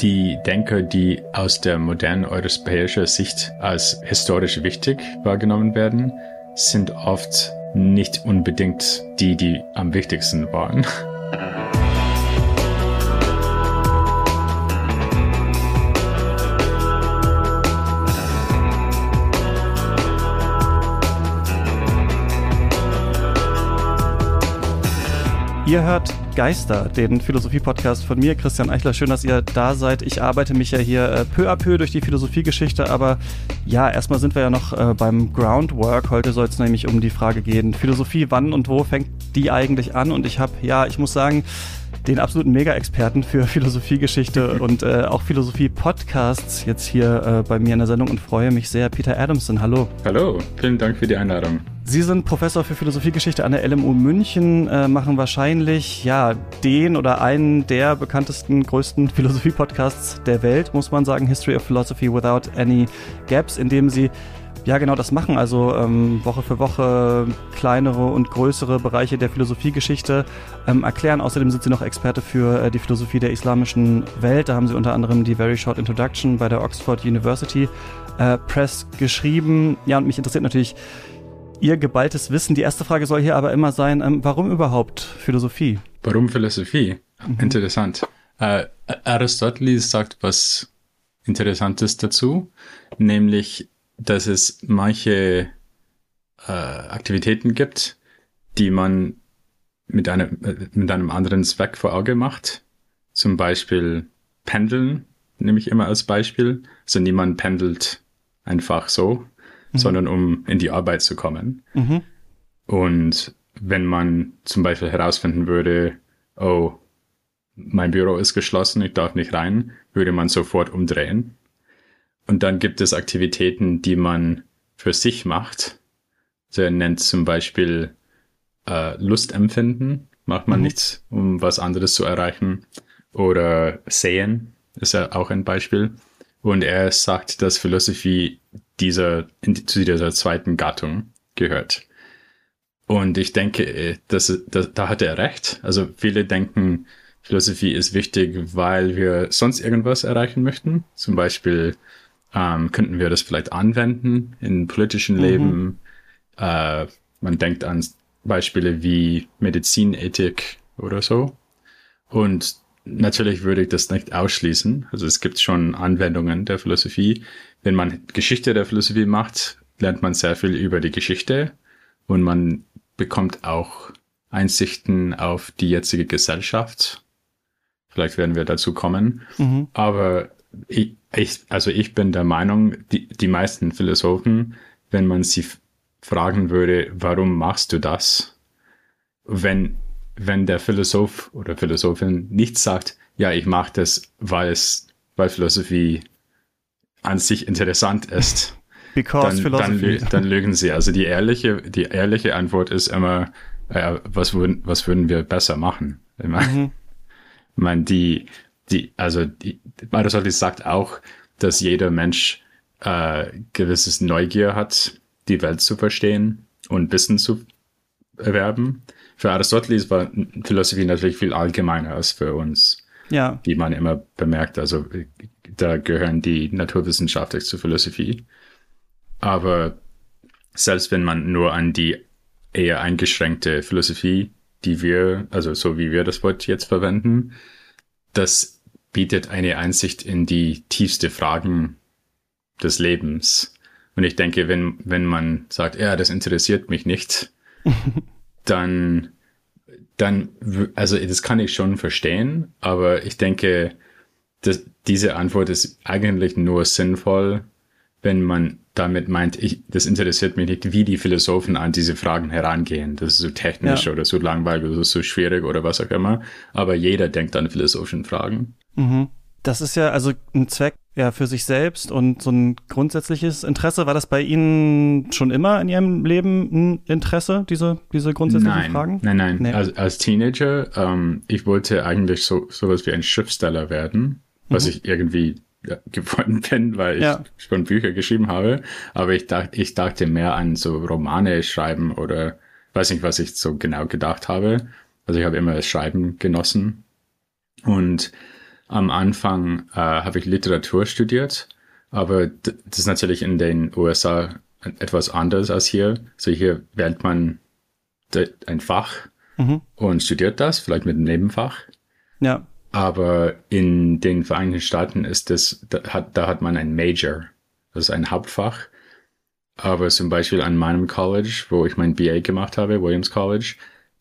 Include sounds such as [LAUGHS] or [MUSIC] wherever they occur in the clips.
Die Denker, die aus der modernen europäischen Sicht als historisch wichtig wahrgenommen werden, sind oft nicht unbedingt die, die am wichtigsten waren. [LAUGHS] Ihr hört Geister, den Philosophie-Podcast von mir, Christian Eichler. Schön, dass ihr da seid. Ich arbeite mich ja hier äh, peu à peu durch die Philosophiegeschichte, aber ja, erstmal sind wir ja noch äh, beim Groundwork. Heute soll es nämlich um die Frage gehen, Philosophie, wann und wo fängt die eigentlich an? Und ich habe, ja, ich muss sagen, den absoluten Mega-Experten für [LAUGHS] Philosophiegeschichte [LAUGHS] und äh, auch Philosophie-Podcasts jetzt hier äh, bei mir in der Sendung und freue mich sehr. Peter Adamson, hallo. Hallo, vielen Dank für die Einladung. Sie sind Professor für Philosophiegeschichte an der LMU München, äh, machen wahrscheinlich ja den oder einen der bekanntesten, größten Philosophie-Podcasts der Welt, muss man sagen, History of Philosophy Without Any Gaps, in dem Sie ja genau das machen. Also ähm, Woche für Woche kleinere und größere Bereiche der Philosophiegeschichte ähm, erklären. Außerdem sind sie noch Experte für äh, die Philosophie der islamischen Welt. Da haben sie unter anderem die Very Short Introduction bei der Oxford University äh, Press geschrieben. Ja, und mich interessiert natürlich Ihr geballtes Wissen. Die erste Frage soll hier aber immer sein, ähm, warum überhaupt Philosophie? Warum Philosophie? Mhm. Interessant. Äh, Aristoteles sagt was Interessantes dazu, nämlich dass es manche äh, Aktivitäten gibt, die man mit einem, äh, mit einem anderen Zweck vor Auge macht. Zum Beispiel Pendeln, nehme ich immer als Beispiel. Also niemand pendelt einfach so, mhm. sondern um in die Arbeit zu kommen. Mhm. Und wenn man zum Beispiel herausfinden würde, oh, mein Büro ist geschlossen, ich darf nicht rein, würde man sofort umdrehen und dann gibt es Aktivitäten, die man für sich macht. So er nennt zum Beispiel äh, Lustempfinden, macht man mhm. nichts, um was anderes zu erreichen. Oder Sehen ist ja auch ein Beispiel. Und er sagt, dass Philosophie dieser, in, zu dieser zweiten Gattung gehört. Und ich denke, äh, dass, dass, da hat er recht. Also viele denken, Philosophie ist wichtig, weil wir sonst irgendwas erreichen möchten. Zum Beispiel ähm, könnten wir das vielleicht anwenden in politischen mhm. Leben. Äh, man denkt an Beispiele wie Medizinethik oder so. Und natürlich würde ich das nicht ausschließen. Also es gibt schon Anwendungen der Philosophie. Wenn man Geschichte der Philosophie macht, lernt man sehr viel über die Geschichte und man bekommt auch Einsichten auf die jetzige Gesellschaft. Vielleicht werden wir dazu kommen. Mhm. Aber ich, ich, also ich bin der Meinung, die, die meisten Philosophen, wenn man sie fragen würde, warum machst du das? Wenn, wenn der Philosoph oder Philosophin nicht sagt, ja, ich mache das, weil es, weil Philosophie an sich interessant ist. [LAUGHS] Because dann, Philosophy. Dann, dann lügen sie. Also die ehrliche, die ehrliche Antwort ist immer, äh, was würden, was würden wir besser machen? Ich meine, mhm. ich meine die, die, also die, Aristoteles sagt auch, dass jeder Mensch äh, gewisses Neugier hat, die Welt zu verstehen und Wissen zu erwerben. Für Aristoteles war Philosophie natürlich viel allgemeiner als für uns. Ja. Wie man immer bemerkt. Also da gehören die Naturwissenschaften zur Philosophie. Aber selbst wenn man nur an die eher eingeschränkte Philosophie, die wir, also so wie wir das Wort jetzt verwenden, das bietet eine Einsicht in die tiefste Fragen des Lebens. Und ich denke, wenn, wenn man sagt, ja, das interessiert mich nicht, [LAUGHS] dann, dann, also das kann ich schon verstehen, aber ich denke, dass diese Antwort ist eigentlich nur sinnvoll, wenn man damit meint, ich, das interessiert mich nicht, wie die Philosophen an diese Fragen herangehen. Das ist so technisch ja. oder so langweilig oder so schwierig oder was auch immer. Aber jeder denkt an philosophischen Fragen. Mhm. Das ist ja also ein Zweck ja für sich selbst und so ein grundsätzliches Interesse. War das bei Ihnen schon immer in Ihrem Leben ein Interesse, diese, diese grundsätzlichen nein, Fragen? Nein, nein. Nee. Als, als Teenager, ähm, ich wollte eigentlich so sowas wie ein Schriftsteller werden, was mhm. ich irgendwie ja, geworden bin, weil ich ja. schon Bücher geschrieben habe. Aber ich dachte, ich dachte mehr an so Romane schreiben oder weiß nicht, was ich so genau gedacht habe. Also ich habe immer das Schreiben genossen und am Anfang äh, habe ich Literatur studiert, aber das ist natürlich in den USA etwas anders als hier. Also hier wählt man ein Fach mhm. und studiert das, vielleicht mit einem Nebenfach. Ja. Aber in den Vereinigten Staaten ist das, da hat, da hat man ein Major, das ist ein Hauptfach. Aber zum Beispiel an meinem College, wo ich mein BA gemacht habe, Williams College,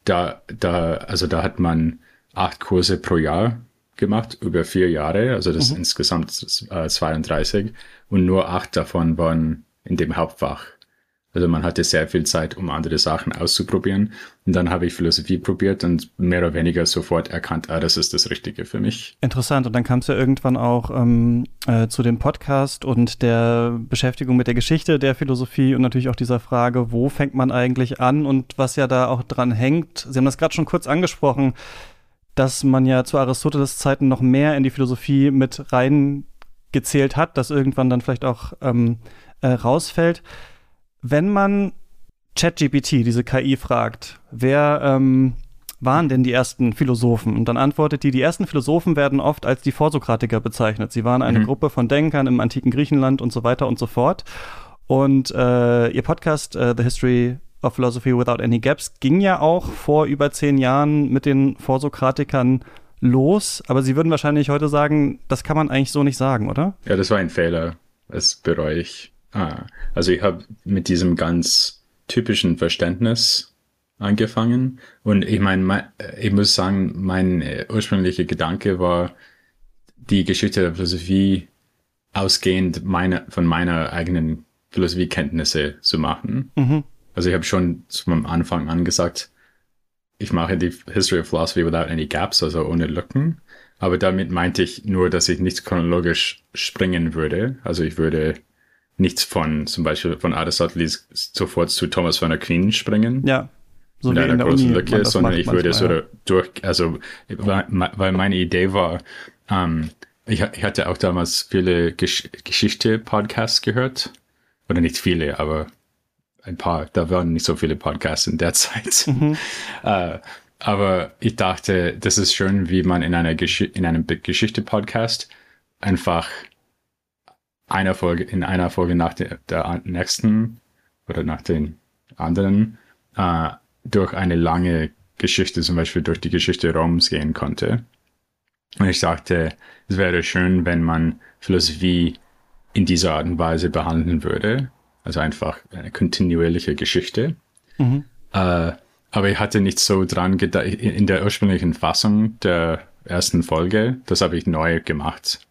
da, da, also da hat man acht Kurse pro Jahr gemacht über vier Jahre, also das mhm. insgesamt äh, 32 und nur acht davon waren in dem Hauptfach. Also man hatte sehr viel Zeit, um andere Sachen auszuprobieren. Und dann habe ich Philosophie probiert und mehr oder weniger sofort erkannt, ah, das ist das Richtige für mich. Interessant. Und dann kam es ja irgendwann auch ähm, äh, zu dem Podcast und der Beschäftigung mit der Geschichte der Philosophie und natürlich auch dieser Frage, wo fängt man eigentlich an und was ja da auch dran hängt. Sie haben das gerade schon kurz angesprochen, dass man ja zu Aristoteles Zeiten noch mehr in die Philosophie mit reingezählt hat, dass irgendwann dann vielleicht auch ähm, äh, rausfällt wenn man ChatGPT, diese KI, fragt, wer ähm, waren denn die ersten Philosophen? Und dann antwortet die, die ersten Philosophen werden oft als die Vorsokratiker bezeichnet. Sie waren eine mhm. Gruppe von Denkern im antiken Griechenland und so weiter und so fort. Und äh, ihr Podcast äh, The History of Philosophy Without Any Gaps ging ja auch vor über zehn Jahren mit den Vorsokratikern los. Aber Sie würden wahrscheinlich heute sagen, das kann man eigentlich so nicht sagen, oder? Ja, das war ein Fehler. Das bereue ich. Ah, also ich habe mit diesem ganz typischen Verständnis angefangen und ich meine, ich muss sagen, mein äh, ursprünglicher Gedanke war, die Geschichte der Philosophie ausgehend meine, von meiner eigenen Philosophiekenntnisse zu machen. Mhm. Also ich habe schon vom Anfang an gesagt, ich mache die History of Philosophy without any gaps, also ohne Lücken. Aber damit meinte ich nur, dass ich nicht chronologisch springen würde. Also ich würde nichts von zum Beispiel von Aristoteles sofort zu Thomas von Aquin springen. Ja. So mit einer großen Uni, Lücke, sondern ich würde so ja. durch, also weil meine Idee war, ähm, ich, ich hatte auch damals viele Gesch Geschichte-Podcasts gehört. Oder nicht viele, aber ein paar. Da waren nicht so viele Podcasts in der [LAUGHS] Zeit. Mhm. äh, aber ich dachte, das ist schön, wie man in einer Gesch in einem Geschichte-Podcast einfach einer Folge, in einer Folge nach der, der nächsten oder nach den anderen äh, durch eine lange Geschichte, zum Beispiel durch die Geschichte Roms gehen konnte. Und ich sagte, es wäre schön, wenn man Philosophie in dieser Art und Weise behandeln würde. Also einfach eine kontinuierliche Geschichte. Mhm. Äh, aber ich hatte nicht so dran gedacht, in der ursprünglichen Fassung der ersten Folge, das habe ich neu gemacht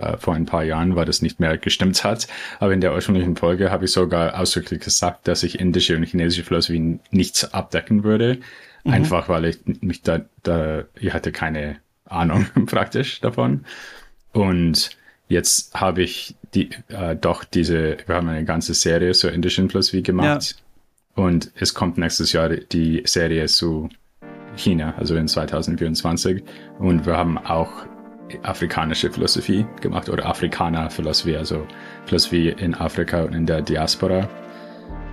äh, vor ein paar Jahren, weil das nicht mehr gestimmt hat. Aber in der ursprünglichen Folge habe ich sogar ausdrücklich gesagt, dass ich indische und chinesische Philosophie nichts abdecken würde. Mhm. Einfach weil ich mich da, da, ich hatte keine Ahnung [LAUGHS] praktisch davon. Und jetzt habe ich die, äh, doch diese, wir haben eine ganze Serie zur indischen Philosophie gemacht. Ja. Und es kommt nächstes Jahr die Serie zu China, also in 2024. Und wir haben auch afrikanische Philosophie gemacht oder Afrikaner-Philosophie, also Philosophie in Afrika und in der Diaspora.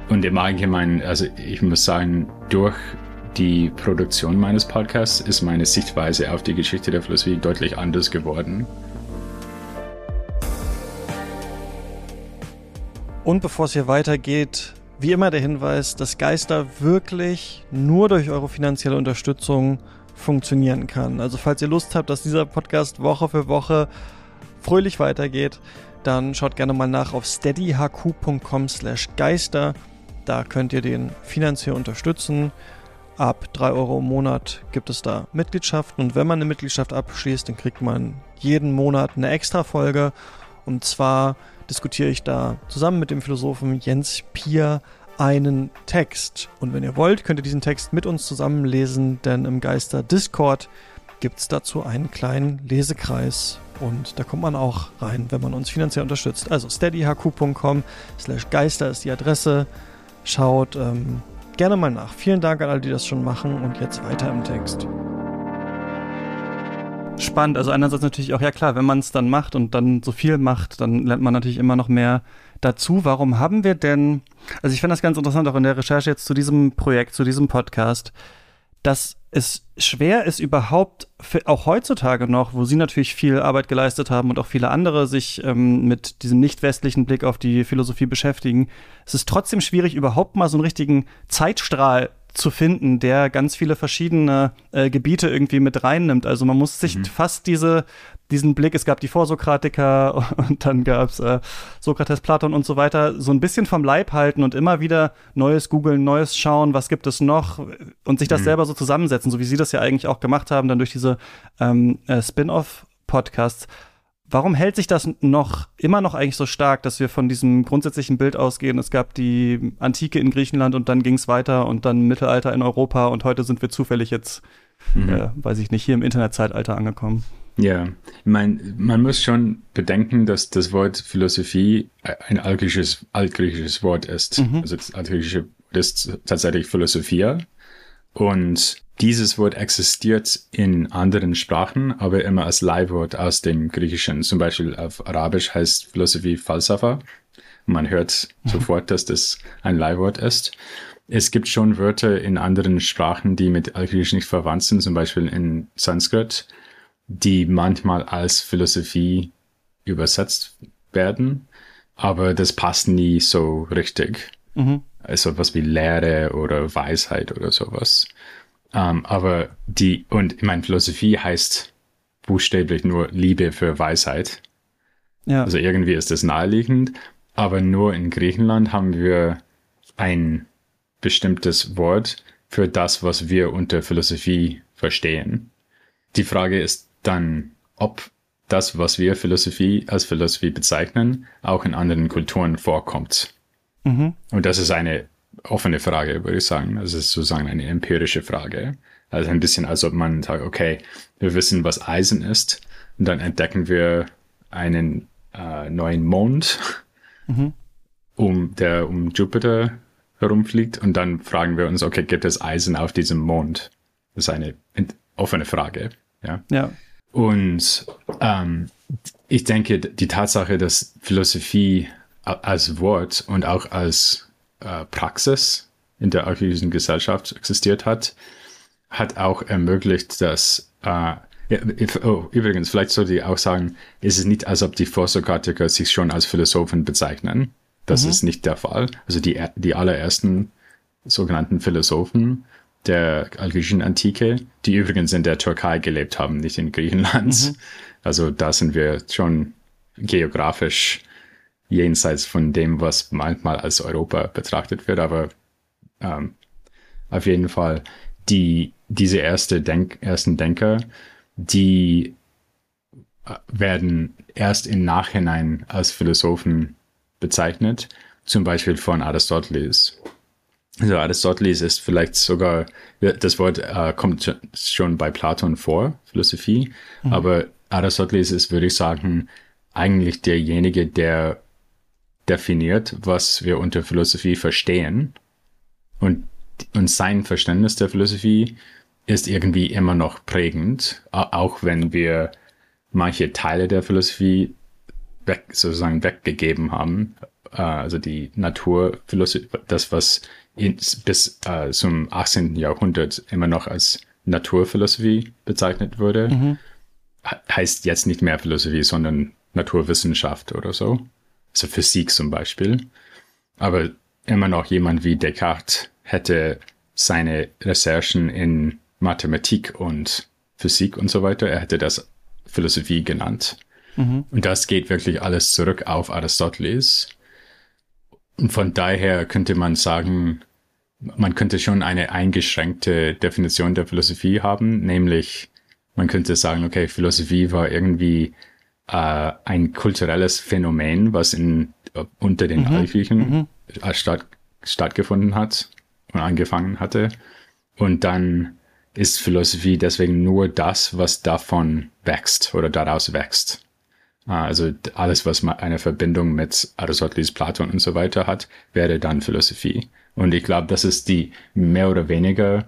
Und im Allgemeinen, also ich muss sagen, durch die Produktion meines Podcasts ist meine Sichtweise auf die Geschichte der Philosophie deutlich anders geworden. Und bevor es hier weitergeht, wie immer der Hinweis, dass Geister wirklich nur durch eure finanzielle Unterstützung funktionieren kann. Also falls ihr Lust habt, dass dieser Podcast Woche für Woche fröhlich weitergeht, dann schaut gerne mal nach auf steadyhq.com slash geister. Da könnt ihr den finanziell unterstützen. Ab 3 Euro im Monat gibt es da Mitgliedschaften und wenn man eine Mitgliedschaft abschließt, dann kriegt man jeden Monat eine extra Folge. Und zwar diskutiere ich da zusammen mit dem Philosophen Jens Pier einen Text. Und wenn ihr wollt, könnt ihr diesen Text mit uns zusammenlesen, denn im Geister Discord gibt es dazu einen kleinen Lesekreis. Und da kommt man auch rein, wenn man uns finanziell unterstützt. Also steadyhq.com slash Geister ist die Adresse. Schaut ähm, gerne mal nach. Vielen Dank an alle, die das schon machen. Und jetzt weiter im Text. Spannend. Also einerseits natürlich auch, ja klar, wenn man es dann macht und dann so viel macht, dann lernt man natürlich immer noch mehr dazu. Warum haben wir denn, also ich finde das ganz interessant auch in der Recherche jetzt zu diesem Projekt, zu diesem Podcast, dass es schwer ist überhaupt, auch heutzutage noch, wo sie natürlich viel Arbeit geleistet haben und auch viele andere sich ähm, mit diesem nicht westlichen Blick auf die Philosophie beschäftigen, es ist trotzdem schwierig, überhaupt mal so einen richtigen Zeitstrahl zu finden, der ganz viele verschiedene äh, Gebiete irgendwie mit reinnimmt. Also man muss sich mhm. fast diese, diesen Blick, es gab die Vorsokratiker [LAUGHS] und dann gab es äh, Sokrates, Platon und so weiter, so ein bisschen vom Leib halten und immer wieder Neues googeln, Neues schauen, was gibt es noch und sich das mhm. selber so zusammensetzen, so wie Sie das ja eigentlich auch gemacht haben, dann durch diese ähm, äh, Spin-off-Podcasts. Warum hält sich das noch immer noch eigentlich so stark, dass wir von diesem grundsätzlichen Bild ausgehen? Es gab die Antike in Griechenland und dann ging es weiter und dann Mittelalter in Europa und heute sind wir zufällig jetzt, mhm. äh, weiß ich nicht, hier im Internetzeitalter angekommen. Ja, ich meine, man muss schon bedenken, dass das Wort Philosophie ein altgriechisches, altgriechisches Wort ist. Mhm. Also das altgriechische ist tatsächlich Philosophia. Und dieses Wort existiert in anderen Sprachen, aber immer als Leihwort aus dem Griechischen. Zum Beispiel auf Arabisch heißt Philosophie Falsafa. Man hört mhm. sofort, dass das ein Leihwort ist. Es gibt schon Wörter in anderen Sprachen, die mit Altgriechisch nicht verwandt sind, zum Beispiel in Sanskrit, die manchmal als Philosophie übersetzt werden, aber das passt nie so richtig. Mhm. Also was wie Lehre oder Weisheit oder sowas. Um, ähm, aber die, und ich meine, Philosophie heißt buchstäblich nur Liebe für Weisheit. Ja. Also irgendwie ist das naheliegend, aber nur in Griechenland haben wir ein bestimmtes Wort für das, was wir unter Philosophie verstehen. Die Frage ist dann, ob das, was wir Philosophie als Philosophie bezeichnen, auch in anderen Kulturen vorkommt. Mhm. Und das ist eine offene Frage, würde ich sagen. Das ist sozusagen eine empirische Frage. Also ein bisschen, als ob man sagt, okay, wir wissen, was Eisen ist, und dann entdecken wir einen äh, neuen Mond, mhm. um der um Jupiter herumfliegt, und dann fragen wir uns, okay, gibt es Eisen auf diesem Mond? Das ist eine offene Frage. Ja. ja. Und ähm, ich denke, die Tatsache, dass Philosophie als Wort und auch als äh, Praxis in der archäologischen Gesellschaft existiert hat, hat auch ermöglicht, dass äh, ja, oh, übrigens, vielleicht sollte ich auch sagen, ist es nicht, als ob die Vorsokratiker sich schon als Philosophen bezeichnen. Das mhm. ist nicht der Fall. Also die, die allerersten sogenannten Philosophen der algerischen Antike, die übrigens in der Türkei gelebt haben, nicht in Griechenland. Mhm. Also da sind wir schon geografisch jenseits von dem, was manchmal als Europa betrachtet wird, aber ähm, auf jeden Fall die, diese erste Denk, ersten Denker, die äh, werden erst im Nachhinein als Philosophen bezeichnet, zum Beispiel von Aristoteles. Also Aristoteles ist vielleicht sogar, das Wort äh, kommt schon bei Platon vor, Philosophie, mhm. aber Aristoteles ist, würde ich sagen, eigentlich derjenige, der definiert, was wir unter Philosophie verstehen. Und, und sein Verständnis der Philosophie ist irgendwie immer noch prägend, auch wenn wir manche Teile der Philosophie weg, sozusagen weggegeben haben. Äh, also die Naturphilosophie, das, was bis äh, zum 18. Jahrhundert immer noch als Naturphilosophie bezeichnet wurde, mhm. heißt jetzt nicht mehr Philosophie, sondern Naturwissenschaft oder so also Physik zum Beispiel. Aber immer noch jemand wie Descartes hätte seine Recherchen in Mathematik und Physik und so weiter, er hätte das Philosophie genannt. Mhm. Und das geht wirklich alles zurück auf Aristoteles. Und von daher könnte man sagen, man könnte schon eine eingeschränkte Definition der Philosophie haben, nämlich man könnte sagen, okay, Philosophie war irgendwie äh, ein kulturelles Phänomen, was in, äh, unter den mhm. Altgriechen mhm. Äh, statt, stattgefunden hat und angefangen hatte. Und dann ist Philosophie deswegen nur das, was davon wächst oder daraus wächst. Äh, also alles, was eine Verbindung mit Aristoteles, Platon und so weiter hat, wäre dann Philosophie. Und ich glaube, das ist die mehr oder weniger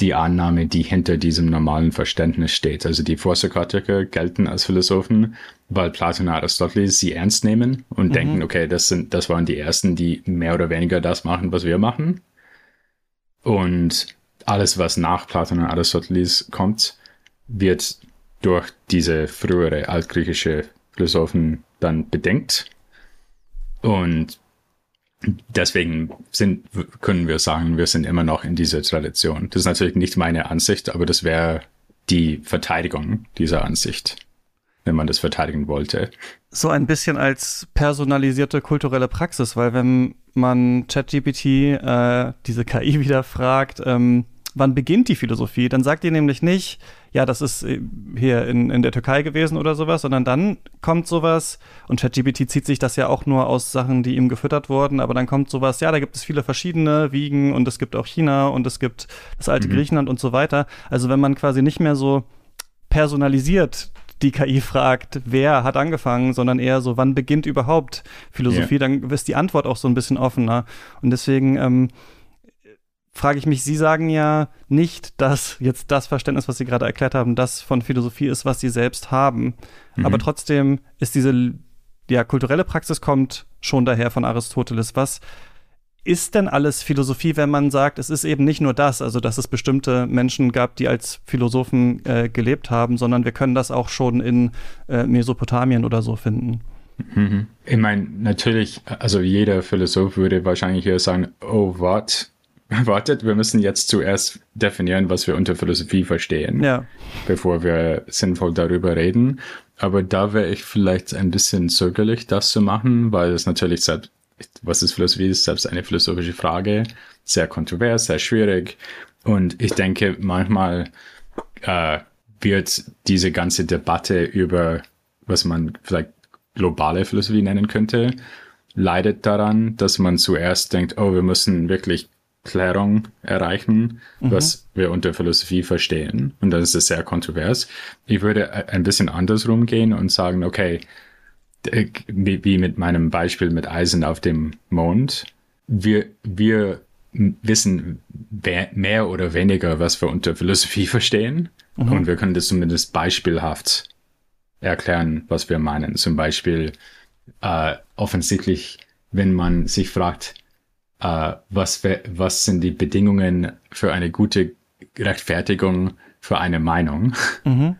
die Annahme, die hinter diesem normalen Verständnis steht. Also die Vorsokratiker gelten als Philosophen, weil Platon und Aristoteles sie ernst nehmen und mhm. denken, okay, das sind, das waren die ersten, die mehr oder weniger das machen, was wir machen. Und alles, was nach Platon und Aristoteles kommt, wird durch diese frühere altgriechische Philosophen dann bedingt. Und deswegen sind, können wir sagen, wir sind immer noch in dieser Tradition. Das ist natürlich nicht meine Ansicht, aber das wäre die Verteidigung dieser Ansicht, wenn man das verteidigen wollte. So ein bisschen als personalisierte kulturelle Praxis, weil wenn man ChatGPT, äh, diese KI wieder fragt, ähm, wann beginnt die Philosophie, dann sagt ihr nämlich nicht, ja, das ist äh, hier in, in der Türkei gewesen oder sowas, sondern dann kommt sowas, und ChatGPT zieht sich das ja auch nur aus Sachen, die ihm gefüttert wurden, aber dann kommt sowas, ja, da gibt es viele verschiedene Wiegen und es gibt auch China und es gibt das alte mhm. Griechenland und so weiter. Also wenn man quasi nicht mehr so personalisiert die KI fragt, wer hat angefangen, sondern eher so, wann beginnt überhaupt Philosophie, yeah. dann ist die Antwort auch so ein bisschen offener. Und deswegen ähm, frage ich mich, Sie sagen ja nicht, dass jetzt das Verständnis, was Sie gerade erklärt haben, das von Philosophie ist, was Sie selbst haben. Mhm. Aber trotzdem ist diese ja, kulturelle Praxis kommt schon daher von Aristoteles. Was ist denn alles Philosophie, wenn man sagt, es ist eben nicht nur das, also dass es bestimmte Menschen gab, die als Philosophen äh, gelebt haben, sondern wir können das auch schon in äh, Mesopotamien oder so finden? Mhm. Ich meine, natürlich, also jeder Philosoph würde wahrscheinlich hier sagen, oh, what? [LAUGHS] wartet, wir müssen jetzt zuerst definieren, was wir unter Philosophie verstehen, ja. bevor wir sinnvoll darüber reden. Aber da wäre ich vielleicht ein bisschen zögerlich, das zu machen, weil es natürlich selbst, was ist Philosophie, ist selbst eine philosophische Frage, sehr kontrovers, sehr schwierig. Und ich denke, manchmal äh, wird diese ganze Debatte über, was man vielleicht globale Philosophie nennen könnte, leidet daran, dass man zuerst denkt, oh, wir müssen wirklich Klärung erreichen, mhm. was wir unter Philosophie verstehen. Und dann ist es sehr kontrovers. Ich würde ein bisschen andersrum gehen und sagen, okay, wie mit meinem Beispiel mit Eisen auf dem Mond. Wir, wir wissen mehr oder weniger, was wir unter Philosophie [LAUGHS] verstehen. Mhm. Und wir können das zumindest beispielhaft erklären, was wir meinen. Zum Beispiel äh, offensichtlich, wenn man sich fragt, äh, was, was sind die Bedingungen für eine gute Rechtfertigung für eine Meinung? Mhm.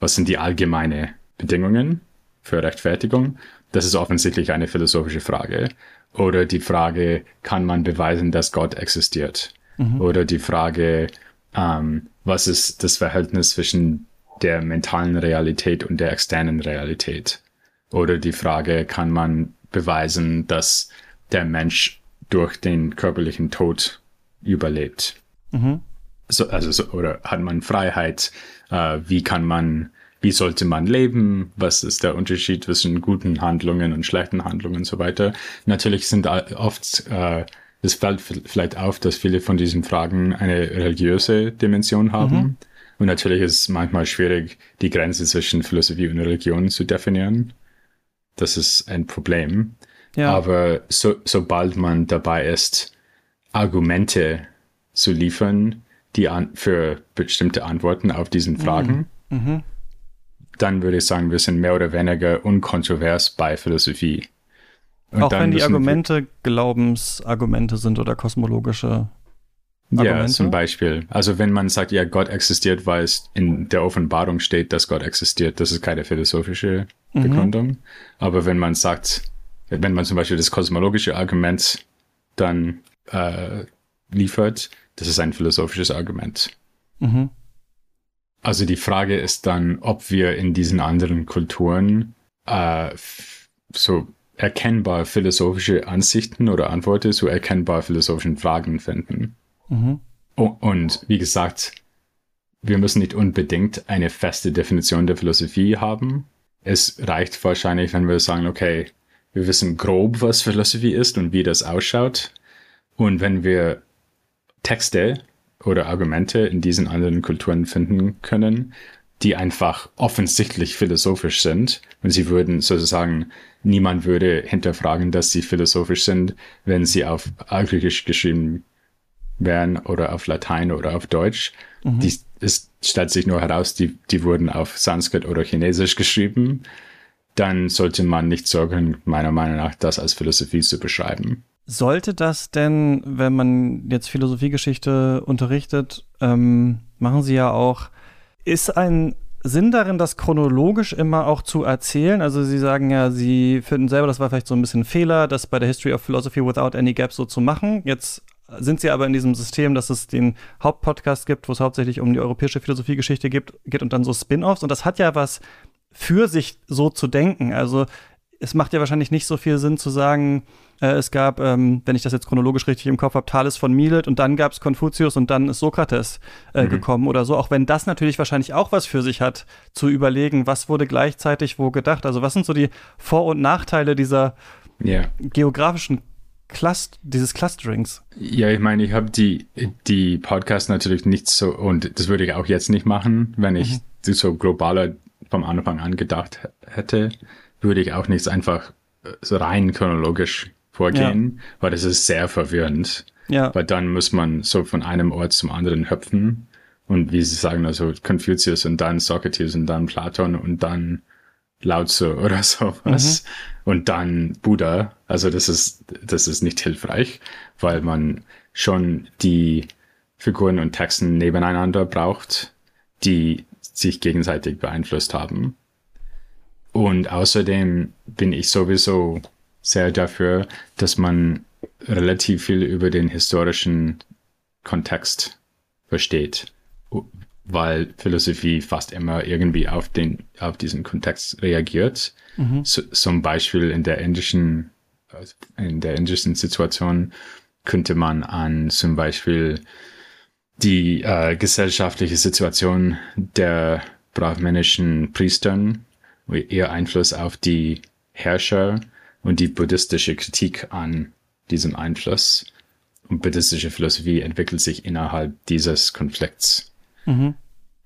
Was sind die allgemeine Bedingungen für Rechtfertigung? Das ist offensichtlich eine philosophische Frage. Oder die Frage, kann man beweisen, dass Gott existiert? Mhm. Oder die Frage, ähm, was ist das Verhältnis zwischen der mentalen Realität und der externen Realität? Oder die Frage, kann man beweisen, dass der Mensch durch den körperlichen Tod überlebt. Mhm. So, also so, oder hat man Freiheit? Äh, wie kann man, wie sollte man leben? Was ist der Unterschied zwischen guten Handlungen und schlechten Handlungen und so weiter? Natürlich sind oft äh, es fällt vielleicht auf, dass viele von diesen Fragen eine religiöse Dimension haben. Mhm. Und natürlich ist es manchmal schwierig, die Grenze zwischen Philosophie und Religion zu definieren. Das ist ein Problem. Ja. Aber so, sobald man dabei ist, Argumente zu liefern, die an, für bestimmte Antworten auf diesen mhm. Fragen, mhm. dann würde ich sagen, wir sind mehr oder weniger unkontrovers bei Philosophie. Und Auch wenn die Argumente Glaubensargumente sind oder kosmologische Argumente? Ja, zum Beispiel. Also wenn man sagt, ja, Gott existiert, weil es in der Offenbarung steht, dass Gott existiert, das ist keine philosophische mhm. Begründung. Mhm. Aber wenn man sagt, wenn man zum Beispiel das kosmologische Argument dann äh, liefert, das ist ein philosophisches Argument. Mhm. Also die Frage ist dann, ob wir in diesen anderen Kulturen äh, so erkennbar philosophische Ansichten oder Antworten zu erkennbar philosophischen Fragen finden. Mhm. Und wie gesagt, wir müssen nicht unbedingt eine feste Definition der Philosophie haben. Es reicht wahrscheinlich, wenn wir sagen, okay, wir wissen grob, was Philosophie ist und wie das ausschaut. Und wenn wir Texte oder Argumente in diesen anderen Kulturen finden können, die einfach offensichtlich philosophisch sind, und sie würden sozusagen, niemand würde hinterfragen, dass sie philosophisch sind, wenn sie auf Griechisch geschrieben wären oder auf Latein oder auf Deutsch. Mhm. Die, es stellt sich nur heraus, die, die wurden auf Sanskrit oder Chinesisch geschrieben dann sollte man nicht sorgen, meiner Meinung nach, das als Philosophie zu beschreiben. Sollte das denn, wenn man jetzt Philosophiegeschichte unterrichtet, ähm, machen Sie ja auch, ist ein Sinn darin, das chronologisch immer auch zu erzählen? Also Sie sagen ja, Sie finden selber, das war vielleicht so ein bisschen ein Fehler, das bei der History of Philosophy Without Any Gaps so zu machen. Jetzt sind Sie aber in diesem System, dass es den Hauptpodcast gibt, wo es hauptsächlich um die europäische Philosophiegeschichte geht, geht und dann so Spin-offs. Und das hat ja was für sich so zu denken. Also es macht ja wahrscheinlich nicht so viel Sinn zu sagen, äh, es gab, ähm, wenn ich das jetzt chronologisch richtig im Kopf habe, Thales von Milet und dann gab es Konfuzius und dann ist Sokrates äh, mhm. gekommen oder so. Auch wenn das natürlich wahrscheinlich auch was für sich hat, zu überlegen, was wurde gleichzeitig wo gedacht. Also was sind so die Vor- und Nachteile dieser yeah. geografischen Clust dieses Clusterings. Ja, ich meine, ich habe die, die Podcasts natürlich nicht so, und das würde ich auch jetzt nicht machen, wenn ich mhm. so globaler vom Anfang an gedacht hätte, würde ich auch nicht einfach äh, so rein chronologisch vorgehen, ja. weil das ist sehr verwirrend. Ja. Weil dann muss man so von einem Ort zum anderen hüpfen. Und wie Sie sagen, also Confucius und dann Socrates und dann Platon und dann Lao Tzu oder [LAUGHS] sowas. Mhm. Und dann Buddha. Also das ist, das ist nicht hilfreich, weil man schon die Figuren und Texten nebeneinander braucht, die sich gegenseitig beeinflusst haben. Und außerdem bin ich sowieso sehr dafür, dass man relativ viel über den historischen Kontext versteht, weil Philosophie fast immer irgendwie auf den, auf diesen Kontext reagiert. Mhm. So, zum Beispiel in der indischen, in der indischen Situation könnte man an zum Beispiel die äh, gesellschaftliche Situation der brahmanischen Priestern, ihr Einfluss auf die Herrscher und die buddhistische Kritik an diesem Einfluss. Und buddhistische Philosophie entwickelt sich innerhalb dieses Konflikts. Mhm.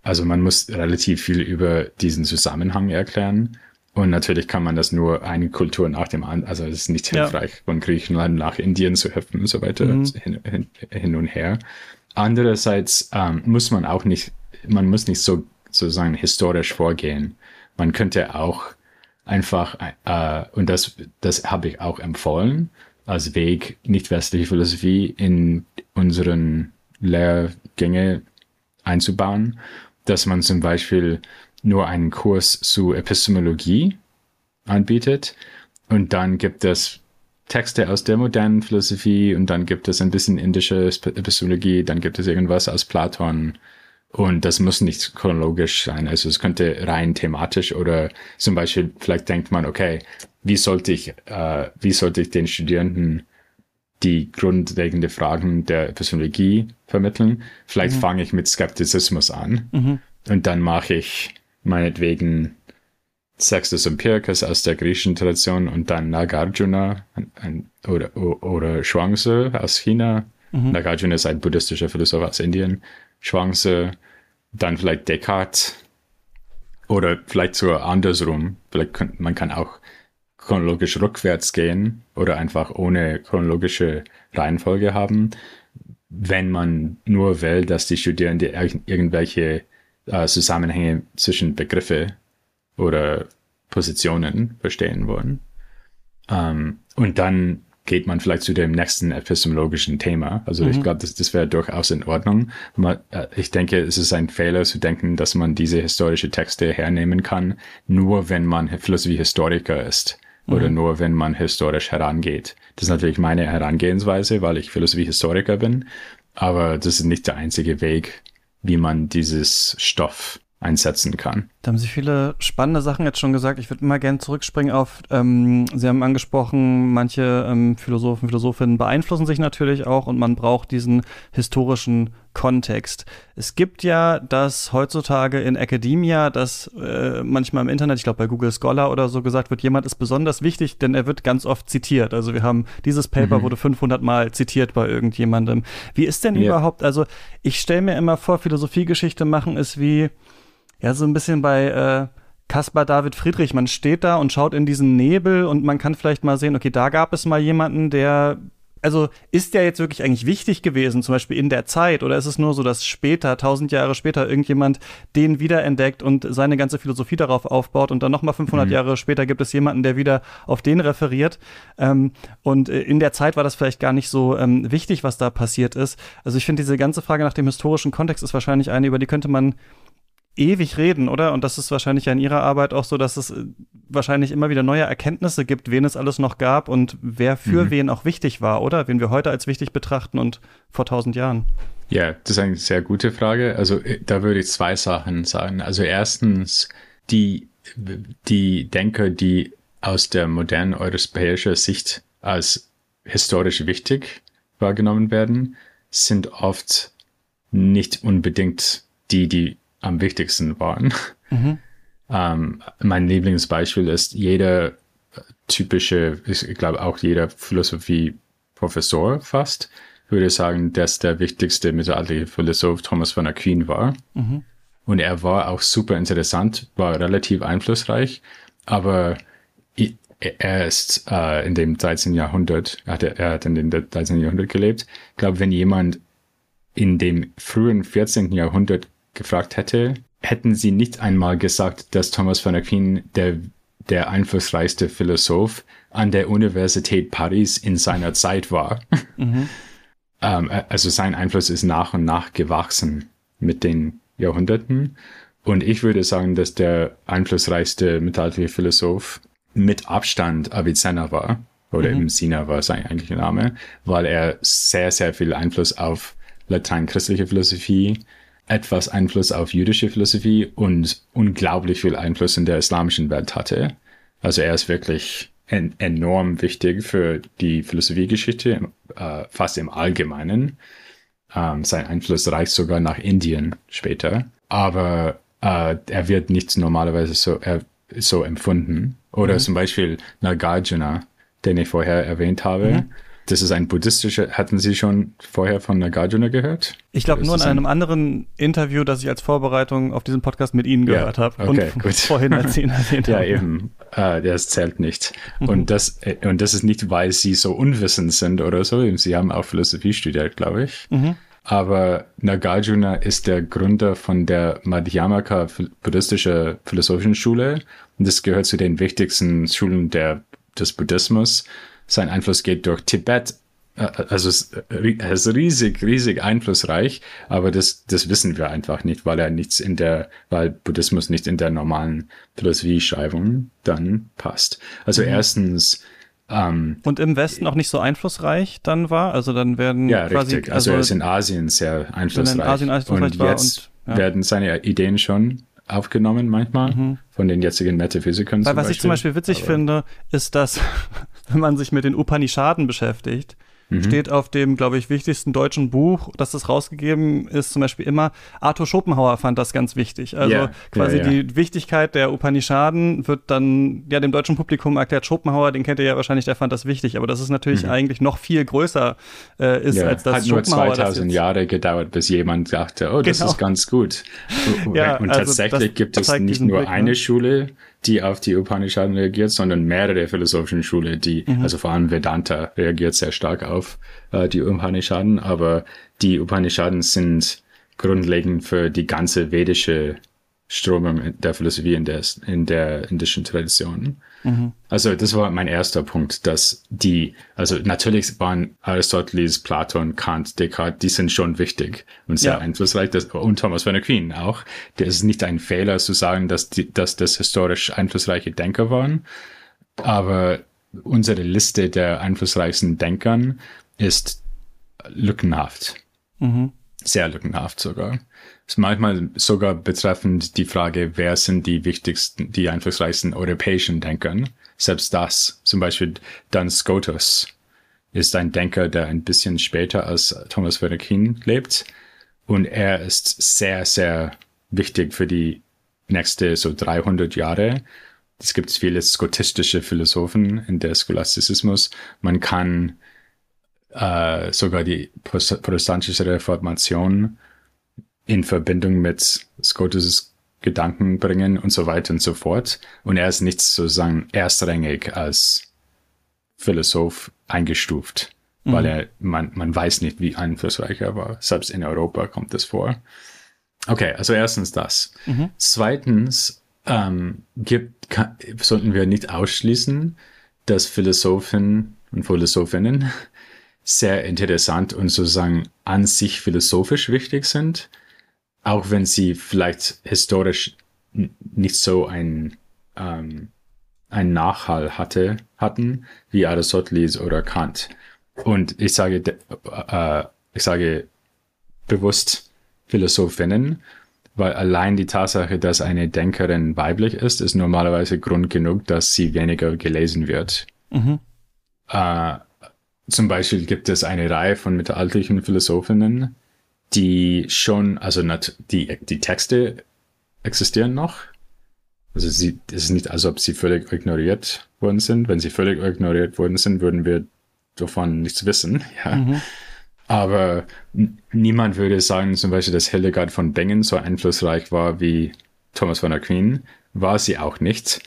Also man muss relativ viel über diesen Zusammenhang erklären. Und natürlich kann man das nur eine Kultur nach dem anderen, also es ist nicht hilfreich, ja. von Griechenland nach Indien zu hüpfen und so weiter mhm. hin, hin, hin, und her. Andererseits ähm, muss man auch nicht, man muss nicht so sozusagen historisch vorgehen. Man könnte auch einfach, äh, und das, das habe ich auch empfohlen, als Weg nicht westliche Philosophie in unseren Lehrgänge einzubauen, dass man zum Beispiel nur einen Kurs zu Epistemologie anbietet und dann gibt es Texte aus der modernen Philosophie und dann gibt es ein bisschen indische Epistemologie, dann gibt es irgendwas aus Platon und das muss nicht chronologisch sein. Also es könnte rein thematisch oder zum Beispiel vielleicht denkt man, okay, wie sollte ich, äh, wie sollte ich den Studierenden die grundlegende Fragen der Epistemologie vermitteln? Vielleicht mhm. fange ich mit Skeptizismus an mhm. und dann mache ich meinetwegen Sextus Empiricus aus der griechischen Tradition und dann Nagarjuna ein, oder, oder Shuangzi aus China. Mhm. Nagarjuna ist ein buddhistischer Philosoph aus Indien. Schwanze, dann vielleicht Descartes oder vielleicht sogar andersrum. Vielleicht kann, man kann auch chronologisch rückwärts gehen oder einfach ohne chronologische Reihenfolge haben, wenn man nur will, dass die Studierenden irgendwelche äh, Zusammenhänge zwischen Begriffe oder Positionen verstehen wollen. Ähm, und dann geht man vielleicht zu dem nächsten epistemologischen Thema. Also mhm. ich glaube, das, das wäre durchaus in Ordnung. Äh, ich denke, es ist ein Fehler zu denken, dass man diese historische Texte hernehmen kann, nur wenn man Philosophiehistoriker ist oder mhm. nur wenn man historisch herangeht. Das ist natürlich meine Herangehensweise, weil ich Philosophiehistoriker bin, aber das ist nicht der einzige Weg, wie man dieses Stoff einsetzen kann. Da haben Sie viele spannende Sachen jetzt schon gesagt. Ich würde mal gerne zurückspringen auf, ähm, Sie haben angesprochen, manche ähm, Philosophen, Philosophinnen beeinflussen sich natürlich auch und man braucht diesen historischen Kontext. Es gibt ja das heutzutage in Academia, dass äh, manchmal im Internet, ich glaube bei Google Scholar oder so gesagt wird, jemand ist besonders wichtig, denn er wird ganz oft zitiert. Also wir haben dieses Paper mhm. wurde 500 Mal zitiert bei irgendjemandem. Wie ist denn ja. überhaupt, also ich stelle mir immer vor, Philosophiegeschichte machen ist wie ja, so ein bisschen bei äh, Caspar David Friedrich. Man steht da und schaut in diesen Nebel und man kann vielleicht mal sehen, okay, da gab es mal jemanden, der also ist der jetzt wirklich eigentlich wichtig gewesen, zum Beispiel in der Zeit, oder ist es nur so, dass später, tausend Jahre später, irgendjemand den wiederentdeckt und seine ganze Philosophie darauf aufbaut und dann nochmal 500 mhm. Jahre später gibt es jemanden, der wieder auf den referiert. Ähm, und äh, in der Zeit war das vielleicht gar nicht so ähm, wichtig, was da passiert ist. Also ich finde, diese ganze Frage nach dem historischen Kontext ist wahrscheinlich eine, über die könnte man ewig reden, oder? Und das ist wahrscheinlich ja in Ihrer Arbeit auch so, dass es äh, wahrscheinlich immer wieder neue Erkenntnisse gibt, wen es alles noch gab und wer für mhm. wen auch wichtig war, oder? Wen wir heute als wichtig betrachten und vor tausend Jahren. Ja, das ist eine sehr gute Frage. Also äh, da würde ich zwei Sachen sagen. Also erstens, die, die Denker, die aus der modernen europäischen Sicht als historisch wichtig wahrgenommen werden, sind oft nicht unbedingt die, die am wichtigsten waren. Mhm. Ähm, mein Lieblingsbeispiel ist jeder typische, ich glaube auch jeder Philosophie-Professor fast, würde sagen, dass der wichtigste mittelalterliche Philosoph Thomas von Aquin war. Mhm. Und er war auch super interessant, war relativ einflussreich, aber er ist äh, in dem 13. Jahrhundert, er hat, er hat in dem 13. Jahrhundert gelebt. Ich glaube, wenn jemand in dem frühen 14. Jahrhundert gefragt hätte, hätten sie nicht einmal gesagt, dass Thomas von Aquin der, der einflussreichste Philosoph an der Universität Paris in seiner Zeit war. Mhm. [LAUGHS] ähm, also sein Einfluss ist nach und nach gewachsen mit den Jahrhunderten. Und ich würde sagen, dass der einflussreichste mittelalterliche Philosoph mit Abstand Avicenna war, oder mhm. eben Sina war sein eigentlicher Name, weil er sehr, sehr viel Einfluss auf latein-christliche Philosophie, etwas Einfluss auf jüdische Philosophie und unglaublich viel Einfluss in der islamischen Welt hatte. Also er ist wirklich en enorm wichtig für die Philosophiegeschichte, äh, fast im Allgemeinen. Ähm, sein Einfluss reicht sogar nach Indien später. Aber äh, er wird nicht normalerweise so, er, so empfunden. Oder mhm. zum Beispiel Nagarjuna, den ich vorher erwähnt habe. Mhm das ist ein buddhistischer, hatten Sie schon vorher von Nagarjuna gehört? Ich glaube nur in einem ein anderen Interview, das ich als Vorbereitung auf diesen Podcast mit Ihnen gehört [LAUGHS] [LAUGHS] ja, habe okay, und gut. vorhin erzählt habe. ja, eben. Äh, das zählt nicht. Mhm. Und, das, äh, und das ist nicht, weil Sie so unwissend sind oder so. Sie haben auch Philosophie studiert, glaube ich. Mhm. Aber Nagarjuna ist der Gründer von der Madhyamaka buddhistische philosophischen Schule. Und das gehört zu den wichtigsten Schulen der, des Buddhismus. Sein Einfluss geht durch Tibet, äh, also es ist riesig, riesig einflussreich, aber das, das wissen wir einfach nicht, weil er nichts in der, weil Buddhismus nicht in der normalen Philosophie-Schreibung dann passt. Also mhm. erstens, ähm, und im Westen auch nicht so einflussreich dann war, also dann werden ja quasi, richtig. Also, also er ist in Asien sehr einflussreich. In Asien einflussreich und war jetzt und, ja. werden seine Ideen schon aufgenommen manchmal mhm. von den jetzigen Metaphysikern. Weil was Beispiel. ich zum Beispiel witzig Aber finde, ist, dass wenn man sich mit den Upanishaden beschäftigt, mhm. steht auf dem, glaube ich, wichtigsten deutschen Buch, das das rausgegeben ist, zum Beispiel immer, Arthur Schopenhauer fand das ganz wichtig. Also yeah. quasi ja, ja. die Wichtigkeit der Upanishaden wird dann ja dem deutschen Publikum erklärt. Schopenhauer, den kennt ihr ja wahrscheinlich, der fand das wichtig, aber das ist natürlich mhm. eigentlich noch viel größer äh, ist, ja, als das Hat nur 2000 Jahre gedauert, bis jemand dachte, oh, das genau. ist ganz gut. [LAUGHS] ja, Und also tatsächlich gibt es nicht nur Blick, eine ne? Schule, die auf die Upanishaden reagiert, sondern mehrere philosophischen Schule, die, mhm. also vor allem Vedanta reagiert sehr stark auf äh, die Upanishaden, aber die Upanishaden sind grundlegend für die ganze vedische Strömung der Philosophie in der, in der indischen Tradition. Mhm. Also das war mein erster Punkt, dass die, also natürlich waren Aristoteles, Platon, Kant, Descartes, die sind schon wichtig und sehr ja. einflussreich das, und Thomas von Aquin auch. Der ist nicht ein Fehler zu sagen, dass, die, dass das historisch einflussreiche Denker waren, aber unsere Liste der einflussreichsten Denkern ist lückenhaft. Mhm. Sehr lückenhaft sogar ist manchmal sogar betreffend die Frage, wer sind die wichtigsten, die einflussreichsten europäischen Denkern. Selbst das, zum Beispiel Dan Scotus, ist ein Denker, der ein bisschen später als Thomas Aquin lebt. Und er ist sehr, sehr wichtig für die nächste so 300 Jahre. Es gibt viele skotistische Philosophen in der Scholastizismus. Man kann äh, sogar die protestantische Reformation in Verbindung mit Scotus Gedanken bringen und so weiter und so fort. Und er ist nicht sozusagen erstrangig als Philosoph eingestuft. mhm. weil er, man, man weiß nicht, wie einflussreich er war. Selbst in Europa kommt das vor. Okay, also erstens das. Mhm. Zweitens ähm, gibt, kann, sollten wir nicht ausschließen, dass Philosophen und Philosophinnen sehr interessant und sozusagen an sich philosophisch wichtig sind, auch wenn sie vielleicht historisch nicht so ein, ähm, ein Nachhall hatte, hatten, wie Aristoteles oder Kant. Und ich sage, äh, ich sage bewusst Philosophinnen, weil allein die Tatsache, dass eine Denkerin weiblich ist, ist normalerweise Grund genug, dass sie weniger gelesen wird. Mhm. Äh, zum Beispiel gibt es eine Reihe von mittelalterlichen Philosophinnen, die schon, also die, die Texte existieren noch. Also sie, es ist nicht, als ob sie völlig ignoriert worden sind. Wenn sie völlig ignoriert worden sind, würden wir davon nichts wissen. [LAUGHS] Ja. Mhm. Aber niemand würde sagen, zum Beispiel, dass Hildegard von Bingen so einflussreich war wie Thomas von Aquin. War sie auch nicht.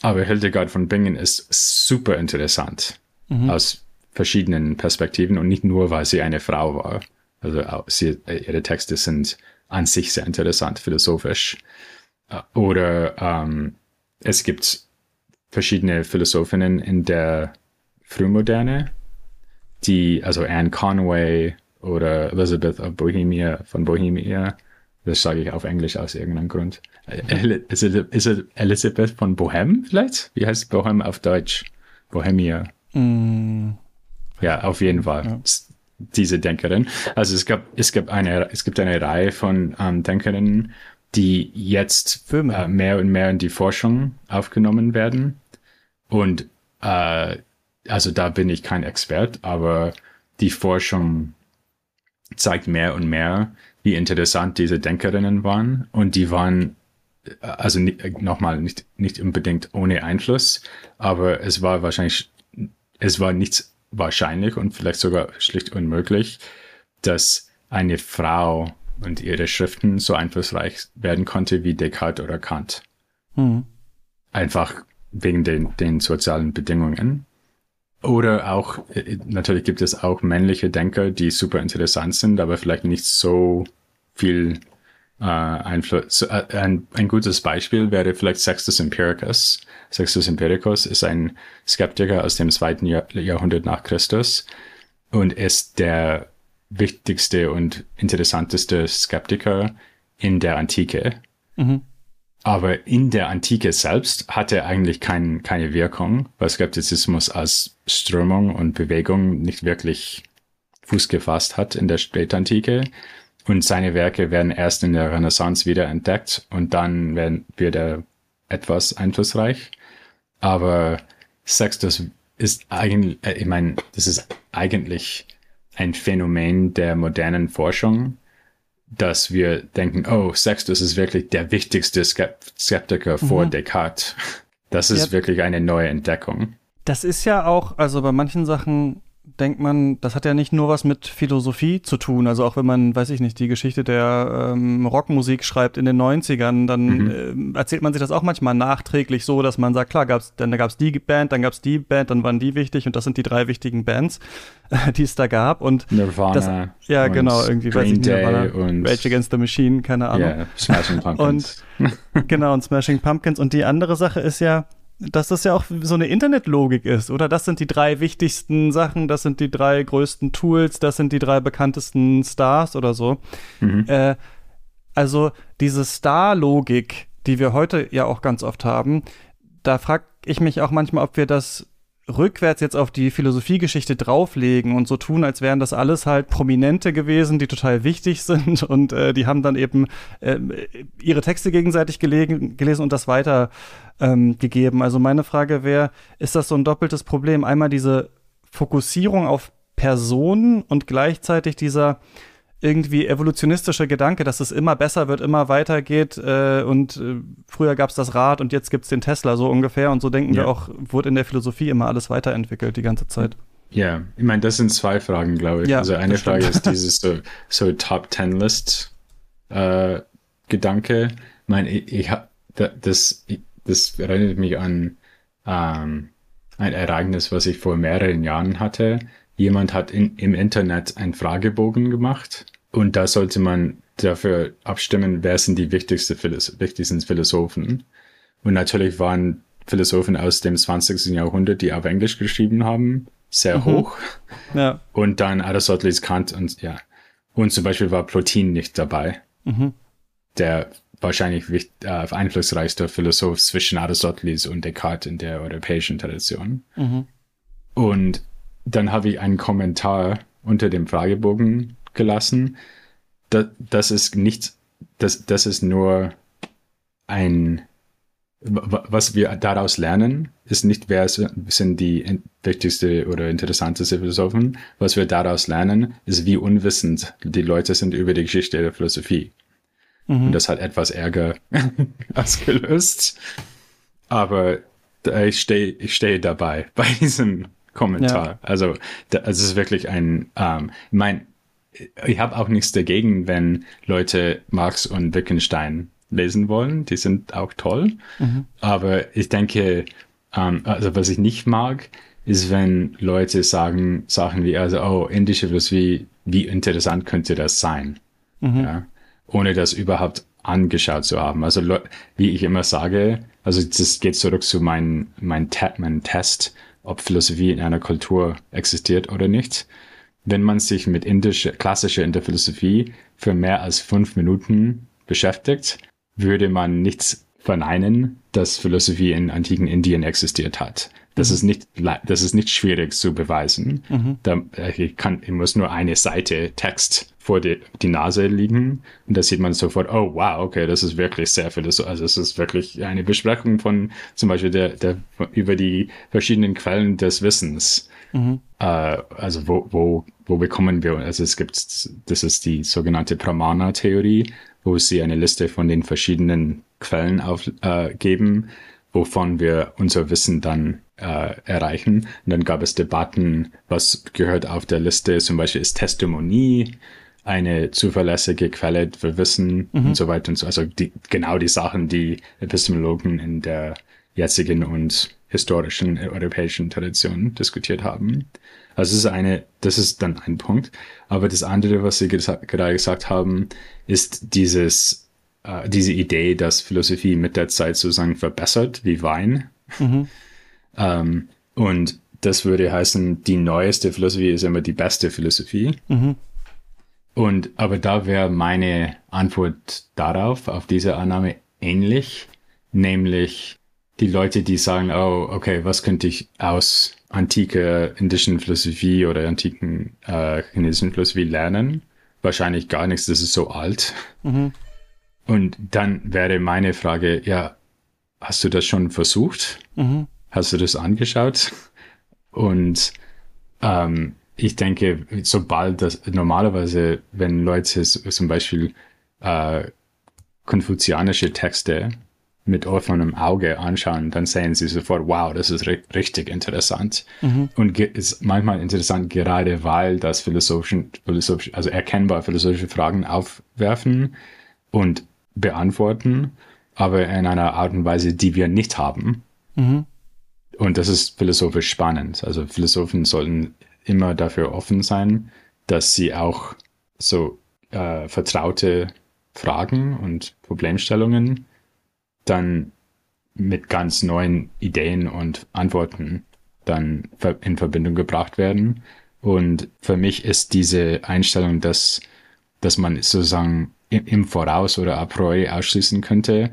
Aber Hildegard von Bingen ist super interessant mhm. aus verschiedenen Perspektiven und nicht nur, weil sie eine Frau war. Also sie, ihre Texte sind an sich sehr interessant philosophisch. Äh, oder ähm, es gibt verschiedene Philosophinnen in der Frühmoderne, die, also Anne Conway oder Elizabeth of Bohemia von Bohemia, das sage ich auf Englisch aus irgendeinem Grund. Ist es Elizabeth von Bohem vielleicht? Wie heißt Bohem auf Deutsch? Bohemia. Mm. Ja, auf jeden Fall. Ja. Diese Denkerin. Also es gab, es gab eine, es gibt eine Reihe von ähm, Denkerinnen, die jetzt äh, mehr und mehr in die Forschung aufgenommen werden. Und äh, also da bin ich kein Expert, aber die Forschung zeigt mehr und mehr, wie interessant diese Denkerinnen waren. Und die waren, also nochmal, nicht, nicht unbedingt ohne Einfluss, aber es war wahrscheinlich, es war nichts wahrscheinlich und vielleicht sogar schlicht unmöglich, dass eine Frau und ihre Schriften so einflussreich werden konnte wie Descartes oder Kant. Hm. Einfach wegen den, den sozialen Bedingungen. Oder auch, äh, natürlich gibt es auch männliche Denker, die super interessant sind, aber vielleicht nicht so viel äh, Einfluss. Äh, ein, ein gutes Beispiel wäre vielleicht Sextus Empiricus. Sextus Empiricus ist ein Skeptiker aus dem zweiten Jahr, Jahrhundert nach Christus und ist der wichtigste und interessanteste Skeptiker in der Antike. Mhm. Aber in der Antike selbst hat er eigentlich kein, keine Wirkung, weil Skeptizismus als Strömung und Bewegung nicht wirklich Fuß gefasst hat in der Spätantike. Und seine Werke werden erst in der Renaissance wieder entdeckt und dann werden, wird er etwas einflussreich. Aber Sextus ist eigentlich, äh, ich meine, das ist eigentlich ein Phänomen der modernen Forschung, dass wir denken, oh, Sextus ist wirklich der wichtigste Skeptiker mhm. vor Descartes. Das ist ja. wirklich eine neue Entdeckung. Das ist ja auch, also bei manchen Sachen denkt man, das hat ja nicht nur was mit Philosophie zu tun. Also auch wenn man, weiß ich nicht, die Geschichte der ähm, Rockmusik schreibt in den 90ern, dann mhm. äh, erzählt man sich das auch manchmal nachträglich so, dass man sagt, klar, gab's, dann da gab es die Band, dann gab es die Band, dann waren die wichtig und das sind die drei wichtigen Bands, [LAUGHS] die es da gab. Und Nirvana. Das, ja, genau, irgendwie Green weiß ich, Nirvana, Day und Rage Against the Machine, keine Ahnung. Yeah, Smashing [LAUGHS] Pumpkins. und, [LAUGHS] genau, und Smashing Pumpkins. Und die andere Sache ist ja, dass das ja auch so eine Internetlogik ist, oder? Das sind die drei wichtigsten Sachen, das sind die drei größten Tools, das sind die drei bekanntesten Stars oder so. Mhm. Äh, also diese Star-Logik, die wir heute ja auch ganz oft haben, da frage ich mich auch manchmal, ob wir das rückwärts jetzt auf die Philosophiegeschichte drauflegen und so tun, als wären das alles halt Prominente gewesen, die total wichtig [LAUGHS] sind und äh, die haben dann eben äh, ihre Texte gegenseitig gelegen, gelesen und das weiter ähm, gegeben. Also meine Frage wäre, ist das so ein doppeltes Problem? Einmal diese Fokussierung auf Personen und gleichzeitig dieser irgendwie evolutionistische Gedanke, dass es immer besser wird, immer weitergeht äh, und äh, früher gab es das Rad und jetzt gibt es den Tesla so ungefähr und so denken ja. wir auch, wurde in der Philosophie immer alles weiterentwickelt die ganze Zeit. Ja, ich meine, das sind zwei Fragen, glaube ich. Ja, also eine Frage ist dieses so, so Top Ten List äh, Gedanke. Ich meine, ich, ich das, das erinnert mich an ähm, ein Ereignis, was ich vor mehreren Jahren hatte jemand hat in, im Internet einen Fragebogen gemacht und da sollte man dafür abstimmen, wer sind die wichtigsten, Philos wichtigsten Philosophen. Und natürlich waren Philosophen aus dem 20. Jahrhundert, die auf Englisch geschrieben haben, sehr mhm. hoch. Ja. Und dann Aristoteles, Kant und ja. Und zum Beispiel war Plotin nicht dabei. Mhm. Der wahrscheinlich äh, einflussreichste Philosoph zwischen Aristoteles und Descartes in der europäischen Tradition. Mhm. Und dann habe ich einen Kommentar unter dem Fragebogen gelassen. Das, das ist nicht, das, das ist nur ein was wir daraus lernen, ist nicht, wer sind die wichtigste oder interessanteste Philosophen. Was wir daraus lernen, ist, wie unwissend die Leute sind über die Geschichte der Philosophie. Mhm. Und das hat etwas Ärger [LAUGHS] ausgelöst. Aber ich stehe ich stehe dabei bei diesem Kommentar. Ja. Also, es ist wirklich ein, ähm, mein, ich habe auch nichts dagegen, wenn Leute Marx und Wittgenstein lesen wollen. Die sind auch toll. Mhm. Aber ich denke, ähm, also was ich nicht mag, ist, wenn Leute sagen Sachen wie, also, oh, indische Philosophie, wie interessant könnte das sein? Mhm. Ja, ohne das überhaupt angeschaut zu haben. Also, wie ich immer sage, also das geht zurück zu meinem mein, Te mein Test, ob Philosophie in einer Kultur existiert oder nicht. Wenn man sich mit indischer, klassischer Interphilosophie für mehr als fünf Minuten beschäftigt, würde man nichts verneinen, dass Philosophie in antiken Indien existiert hat. Das mhm. ist nicht, das ist nicht schwierig zu beweisen. Mhm. Da, äh, ich kann, ich muss nur eine Seite Text vor die, die Nase liegen und da sieht man sofort, oh wow, okay, das ist wirklich sehr philosophisch. Also es ist wirklich eine Besprechung von zum Beispiel der, der über die verschiedenen Quellen des Wissens. Mhm. Äh, also wo, wo, wo bekommen wir, also es gibt, das ist die sogenannte Pramana-Theorie, wo sie eine Liste von den verschiedenen Quellen aufgeben, äh, wovon wir unser Wissen dann äh, erreichen. Und dann gab es Debatten, was gehört auf der Liste, zum Beispiel ist Testimonie eine zuverlässige Quelle für Wissen mhm. und so weiter und so. Also die, genau die Sachen, die Epistemologen in der jetzigen und historischen europäischen Tradition diskutiert haben. Also es ist eine, das ist dann ein Punkt. Aber das andere, was Sie gerade gesagt haben, ist dieses, äh, diese Idee, dass Philosophie mit der Zeit sozusagen verbessert, wie Wein. Mhm. ähm, und das würde heißen, die neueste Philosophie ist immer die beste Philosophie. Mhm. Und, aber da wäre meine Antwort darauf, auf diese Annahme ähnlich, nämlich die Leute, die sagen, oh, okay, was könnte ich aus antike indischen Philosophie oder antiken äh, chinesischen Philosophie lernen? Wahrscheinlich gar nichts, das ist so alt. Mhm. Und dann wäre meine Frage, ja, hast du das schon versucht? Mhm. Hast du das angeschaut? Und ähm, ich denke, sobald das normalerweise, wenn Leute zum Beispiel äh, konfuzianische Texte mit offenem Auge anschauen, dann sehen sie sofort, wow, das ist richtig interessant. Mhm. Und ist manchmal interessant, gerade weil das philosophischen, philosophisch, also erkennbar philosophische Fragen aufwerfen und beantworten, aber in einer Art und Weise, die wir nicht haben. Mhm. Und das ist philosophisch spannend. Also Philosophen sollten immer dafür offen sein, dass sie auch so äh, vertraute Fragen und Problemstellungen dann mit ganz neuen Ideen und Antworten dann in Verbindung gebracht werden. Und für mich ist diese Einstellung, dass, dass man sozusagen im Voraus oder a priori ausschließen könnte,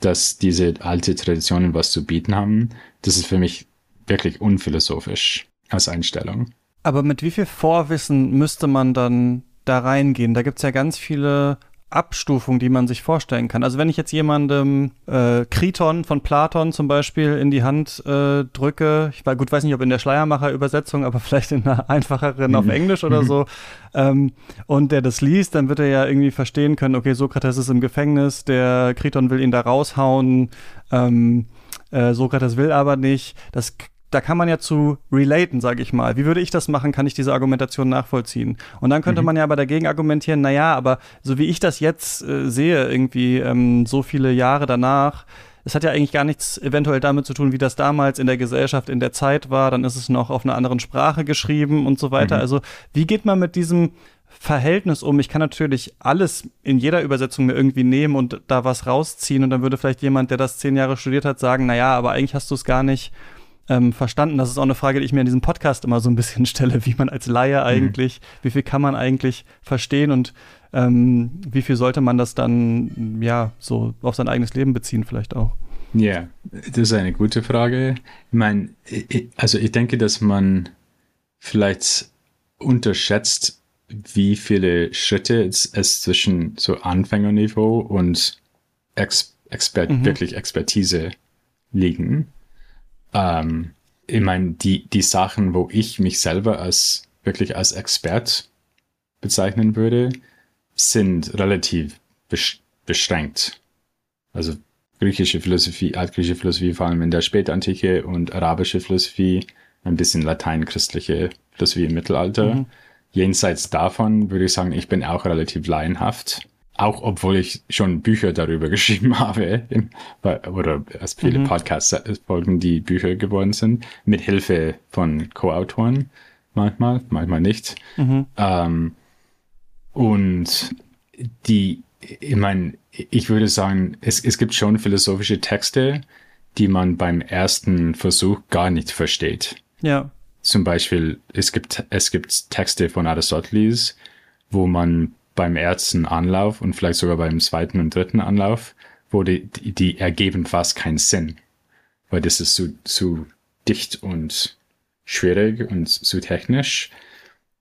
dass diese alte Traditionen was zu bieten haben, das ist für mich wirklich unphilosophisch als Einstellung. Aber mit wie viel Vorwissen müsste man dann da reingehen? Da gibt es ja ganz viele Abstufung, die man sich vorstellen kann. Also wenn ich jetzt jemandem äh, Kriton von Platon zum Beispiel in die Hand äh, drücke, ich weiß, gut, weiß nicht, ob in der Schleiermacher-Übersetzung, aber [LAUGHS] vielleicht in einer einfacheren auf mhm. Englisch oder mhm. so, ähm, und der das liest, dann wird er ja irgendwie verstehen können, okay, Sokrates ist im Gefängnis, der Kriton will ihn da raushauen, ähm, äh, Sokrates will aber nicht. Das da kann man ja zu relaten, sage ich mal. Wie würde ich das machen? Kann ich diese Argumentation nachvollziehen? Und dann könnte mhm. man ja aber dagegen argumentieren, naja, aber so wie ich das jetzt äh, sehe, irgendwie ähm, so viele Jahre danach, es hat ja eigentlich gar nichts eventuell damit zu tun, wie das damals in der Gesellschaft, in der Zeit war. Dann ist es noch auf einer anderen Sprache geschrieben und so weiter. Mhm. Also wie geht man mit diesem Verhältnis um? Ich kann natürlich alles in jeder Übersetzung mir irgendwie nehmen und da was rausziehen und dann würde vielleicht jemand, der das zehn Jahre studiert hat, sagen, naja, aber eigentlich hast du es gar nicht ähm, verstanden. Das ist auch eine Frage, die ich mir in diesem Podcast immer so ein bisschen [LAUGHS] stelle, wie man als Laie eigentlich, mhm. wie viel kann man eigentlich verstehen und ähm, wie viel sollte man das dann ja so auf sein eigenes Leben beziehen vielleicht auch? Ja, das ist eine gute Frage. Ich meine, also ich denke, dass man vielleicht unterschätzt, wie viele Schritte es, es zwischen so Anfängerniveau und Ex Expert, mhm. wirklich Expertise liegen. Ähm, ich meine, die, die Sachen, wo ich mich selber als wirklich als Expert bezeichnen würde, sind relativ beschränkt. Also griechische Philosophie, altgriechische Philosophie, vor allem in der Spätantike und arabische Philosophie, ein bisschen latein-christliche Philosophie im Mittelalter. Mhm. Jenseits davon würde ich sagen, ich bin auch relativ laienhaft auch obwohl ich schon Bücher darüber [LAUGHS] geschrieben habe, oder es viele mhm. Podcast-Folgen, die Bücher geworden sind, mit Hilfe von Co-Autoren manchmal, manchmal nicht. Mhm. Ähm, und die, ich meine, ich würde sagen, es, es gibt schon philosophische Texte, die man beim ersten Versuch gar nicht versteht. Ja. Zum Beispiel, es gibt, es gibt Texte von Aristoteles, wo man beim ersten Anlauf und vielleicht sogar beim zweiten und dritten Anlauf, wo die, die, die ergeben fast keinen Sinn. Weil das ist zu, zu dicht und schwierig und zu technisch.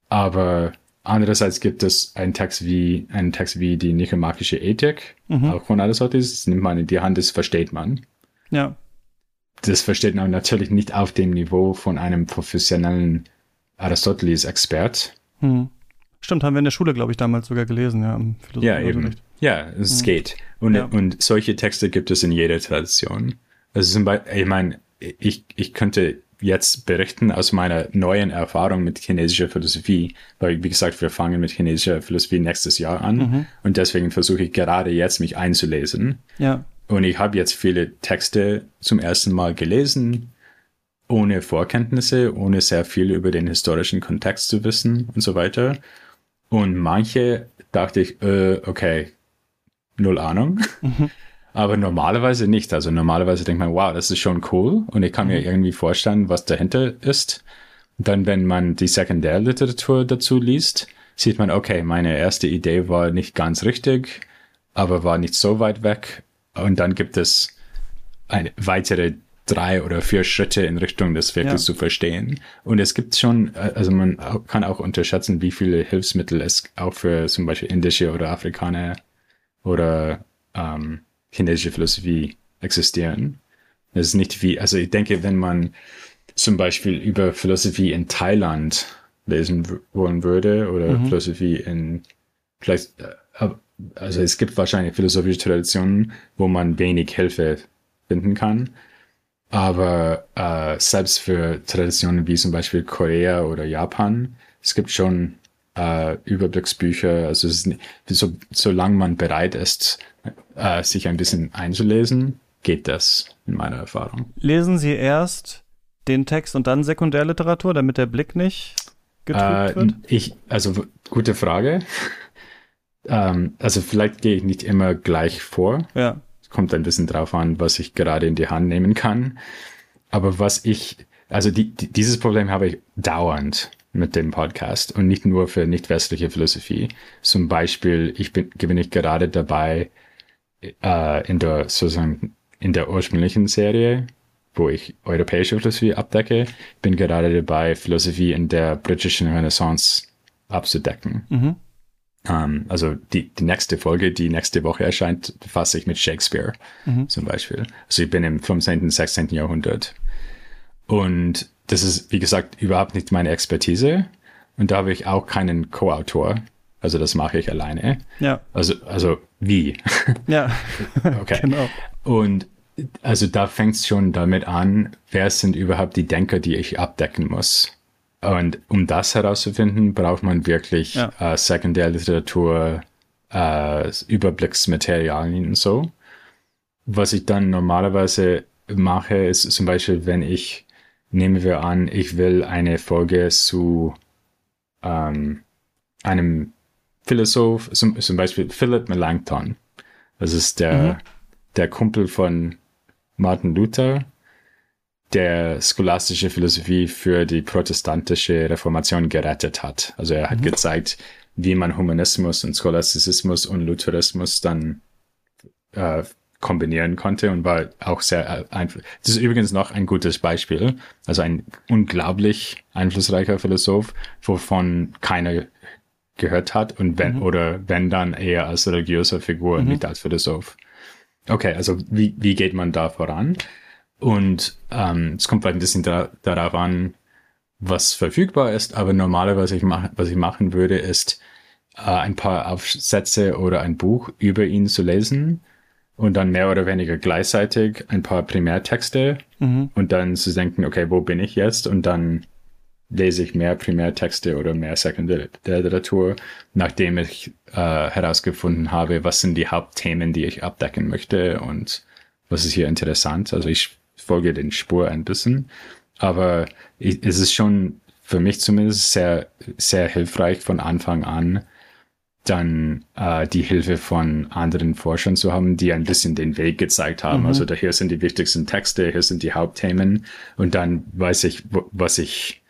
Aber andererseits gibt es einen Text wie, einen Text wie die Nikomakische Ethik, mhm. auch von Aristoteles. Das nimmt man in die Hand, das versteht man. Ja. Das versteht man natürlich nicht auf dem Niveau von einem professionellen Aristoteles-Expert. Mhm. Stimmt, haben wir in der Schule, glaube ich, damals sogar gelesen, ja. Im ja, eben. Ja, es mhm. geht. Und, ja. und solche Texte gibt es in jeder Tradition. Also zum Beispiel, ich meine, ich, ich könnte jetzt berichten aus meiner neuen Erfahrung mit chinesischer Philosophie, weil, wie gesagt, wir fangen mit chinesischer Philosophie nächstes Jahr an mhm. und deswegen versuche ich gerade jetzt mich einzulesen. Ja. Und ich habe jetzt viele Texte zum ersten Mal gelesen, ohne Vorkenntnisse, ohne sehr viel über den historischen Kontext zu wissen und so weiter. Und manche dachte ich, äh, okay, null Ahnung. Mhm. [LAUGHS] Aber normalerweise nicht. Also normalerweise denkt man, wow, das ist schon cool. Und ich kann mhm. mir irgendwie vorstellen, was dahinter ist. Dann, wenn man die Sekundärliteratur dazu liest, sieht man, okay, meine erste Idee war nicht ganz richtig, aber war nicht so weit weg. Und dann gibt es eine weitere drei oder vier Schritte in Richtung das wirklich ja. zu verstehen. Und es gibt schon, äh, also man kann auch unterschätzen, wie viele Hilfsmittel es auch für zum Beispiel indische oder Afrikaner oder ähm, chinesische Philosophie existieren. Es ist nicht wie, also ich denke, wenn man zum Beispiel über Philosophie in Thailand lesen wollen würde oder mhm. Philosophie in vielleicht, äh, also es gibt wahrscheinlich philosophische Traditionen, wo man wenig Hilfe finden kann. Aber äh, selbst für Traditionen wie zum Beispiel Korea oder Japan, es gibt schon äh, Überblicksbücher. Also es ist so, solange man bereit ist, äh, sich ein bisschen einzulesen, geht das in meiner Erfahrung. Lesen Sie erst den Text und dann Sekundärliteratur, damit der Blick nicht getrübt äh, wird? Ich, also gute Frage. [LAUGHS] ähm, also vielleicht gehe ich nicht immer gleich vor. Ja kommt ein bisschen drauf an, was ich gerade in die Hand nehmen kann. Aber was ich, also die, die, dieses Problem habe ich dauernd mit dem Podcast und nicht nur für nicht westliche Philosophie. Zum Beispiel, ich bin, bin ich gerade dabei, äh, in der, sozusagen, in der ursprünglichen Serie, wo ich europäische Philosophie abdecke, bin gerade dabei, Philosophie in der britischen Renaissance abzudecken. Mhm. Um, ähm, also die, die nächste Folge, die nächste Woche erscheint, befasse ich mit Shakespeare mhm. zum Beispiel. Also ich bin im 15., 16. Jahrhundert. Und das ist, wie gesagt, überhaupt nicht meine Expertise. Und da habe ich auch keinen Co-Autor. Also das mache ich alleine. Ja. Also, also wie? [LAUGHS] Ja. [LAUGHS] okay. Genau. Und also da fängt es schon damit an, wer sind überhaupt die Denker, die ich abdecken muss. Und um das herauszufinden, braucht man wirklich ja. äh, Sekundärliteratur, äh, Überblicksmaterialien und so. was ich dann normalerweise mache, ist zum Beispiel, wenn ich, nehmen wir an, ich will eine Folge zu ähm, einem Philosoph, zum, zum Beispiel Philip Melanchthon. Das ist der, mhm. der Kumpel von Martin Luther, der scholastische Philosophie für die protestantische Reformation gerettet hat. Also er hat mhm. gezeigt, wie man Humanismus und Scholastizismus und Lutherismus dann äh, kombinieren konnte und war auch sehr äh, einfach. Das ist übrigens noch ein gutes Beispiel. Also ein unglaublich einflussreicher Philosoph, wovon keiner gehört hat und wenn, mhm. oder wenn dann eher als religiöse Figur, mhm. nicht als Philosoph. Okay, also wie, wie geht man da voran? Und ähm, es kommt vielleicht ein bisschen da, darauf an, was verfügbar ist, aber normalerweise, was ich, mach, was ich machen würde, ist äh, ein paar Aufsätze oder ein Buch über ihn zu lesen und dann mehr oder weniger gleichzeitig ein paar Primärtexte mhm. und dann zu denken, okay, wo bin ich jetzt? Und dann lese ich mehr Primärtexte oder mehr Sekundärliteratur, nachdem ich äh, herausgefunden habe, was sind die Hauptthemen, die ich abdecken möchte und was ist hier interessant. Also ich folge den Spur ein bisschen, aber ich, es ist schon für mich zumindest sehr, sehr hilfreich von Anfang an, dann äh, die Hilfe von anderen Forschern zu haben, die ein bisschen den Weg gezeigt haben. Mhm. Also da hier sind die wichtigsten Texte, hier sind die Hauptthemen und dann weiß ich, was ich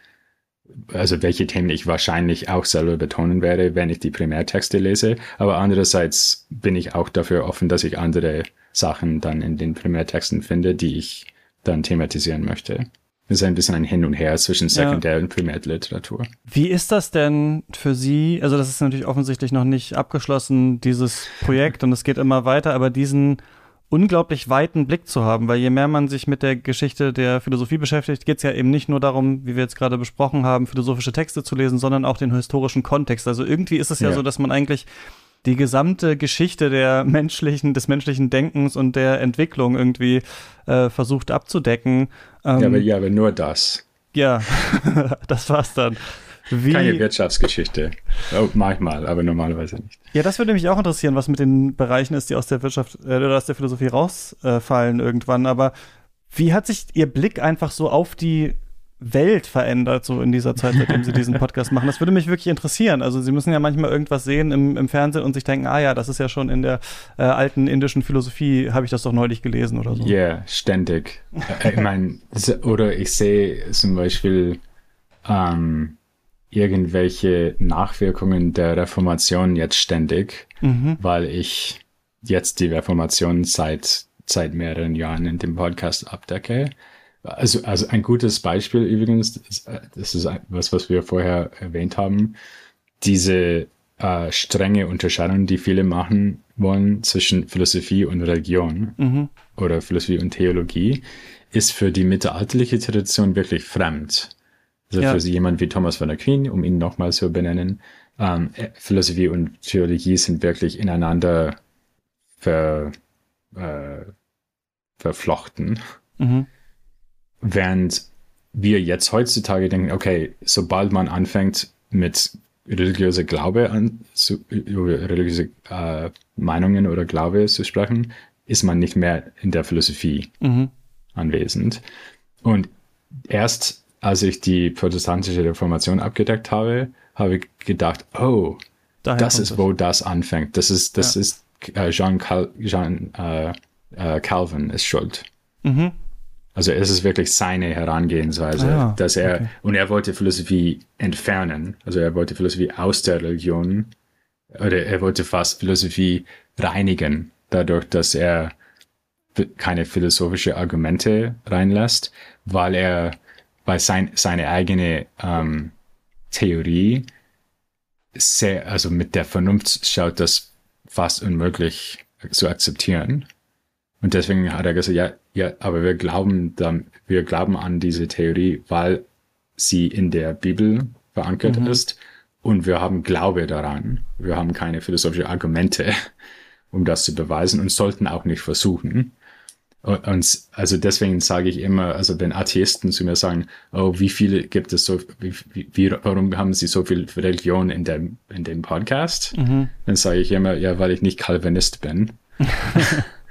also welche Themen ich wahrscheinlich auch selber betonen werde, wenn ich die Primärtexte lese. Aber andererseits bin ich auch dafür offen, dass ich andere Sachen dann in den Primärtexten finde, die ich dann thematisieren möchte. Das ist ein bisschen ein Hin und Her zwischen Sekundär- ja. und Primärliteratur. Wie ist das denn für Sie? Also das ist natürlich offensichtlich noch nicht abgeschlossen, dieses Projekt, und es geht immer weiter, aber diesen unglaublich weiten Blick zu haben, weil je mehr man sich mit der Geschichte der Philosophie beschäftigt, geht es ja eben nicht nur darum, wie wir jetzt gerade besprochen haben, philosophische Texte zu lesen, sondern auch den historischen Kontext. Also irgendwie ist es ja, ja so, dass man eigentlich die gesamte Geschichte der menschlichen, des menschlichen Denkens und der Entwicklung irgendwie äh, versucht abzudecken. Ähm, ja, aber, ja, aber nur das. Ja, [LAUGHS] das war's dann. Wie, Keine Wirtschaftsgeschichte. Oh, manchmal, aber normalerweise nicht. Ja, das würde mich auch interessieren, was mit den Bereichen ist, die aus der Wirtschaft äh, oder aus der Philosophie rausfallen äh, irgendwann. Aber wie hat sich Ihr Blick einfach so auf die Welt verändert, so in dieser Zeit, seitdem Sie diesen Podcast machen? Das würde mich wirklich interessieren. Also Sie müssen ja manchmal irgendwas sehen im, im Fernsehen und sich denken, ah ja, das ist ja schon in der äh, alten indischen Philosophie, habe ich das doch neulich gelesen oder so. Ja, yeah, ständig. Äh, ich meine, oder ich sehe zum Beispiel ähm, irgendwelche Nachwirkungen der Reformation jetzt ständig, mhm. weil ich jetzt die Reformation seit, seit mehreren Jahren in dem Podcast abdecke. Also, also ein gutes Beispiel übrigens, das ist was, was wir vorher erwähnt haben, diese äh, strenge Unterscheidung, die viele machen wollen zwischen Philosophie und Religion mhm. oder Philosophie und Theologie, ist für die mittelalterliche Tradition wirklich fremd. Also ja. für jemand wie Thomas von Aquin, um ihn nochmal zu benennen, ähm, Philosophie und Theologie sind wirklich ineinander ver, äh, verflochten. Mhm. Während wir jetzt heutzutage denken, okay, sobald man anfängt mit religiöser Glaube an, zu, über religiöse äh, Meinungen oder Glaube zu sprechen, ist man nicht mehr in der Philosophie mhm. anwesend. Und erst als ich die protestantische Reformation abgedeckt habe, habe ich gedacht, oh, Daher das ist, wo das anfängt. Das ist, das ja. ist äh, Jean, Cal Jean äh, äh, Calvin ist schuld. Mhm. Also es ist wirklich seine Herangehensweise, ah, dass er, okay. und er wollte Philosophie entfernen. Also er wollte Philosophie aus der Religion, oder er wollte fast Philosophie reinigen, dadurch, dass er keine philosophische Argumente reinlässt, weil er weil sein, seine eigene ähm, Theorie sehr, also mit der Vernunft schaut das fast unmöglich zu akzeptieren. Und deswegen hat er gesagt, ja, ja, aber wir glauben dann, wir glauben an diese Theorie, weil sie in der Bibel verankert mhm. ist und wir haben Glaube daran. Wir haben keine philosophischen Argumente, [LAUGHS] um das zu beweisen und sollten auch nicht versuchen. Und also deswegen sage ich immer, also wenn Atheisten zu mir sagen, oh, wie viele gibt es so, wie, wie, warum haben sie so viel Religion in dem, in dem Podcast? Mhm. Dann sage ich immer, ja, weil ich nicht Calvinist bin. [LAUGHS] [LAUGHS]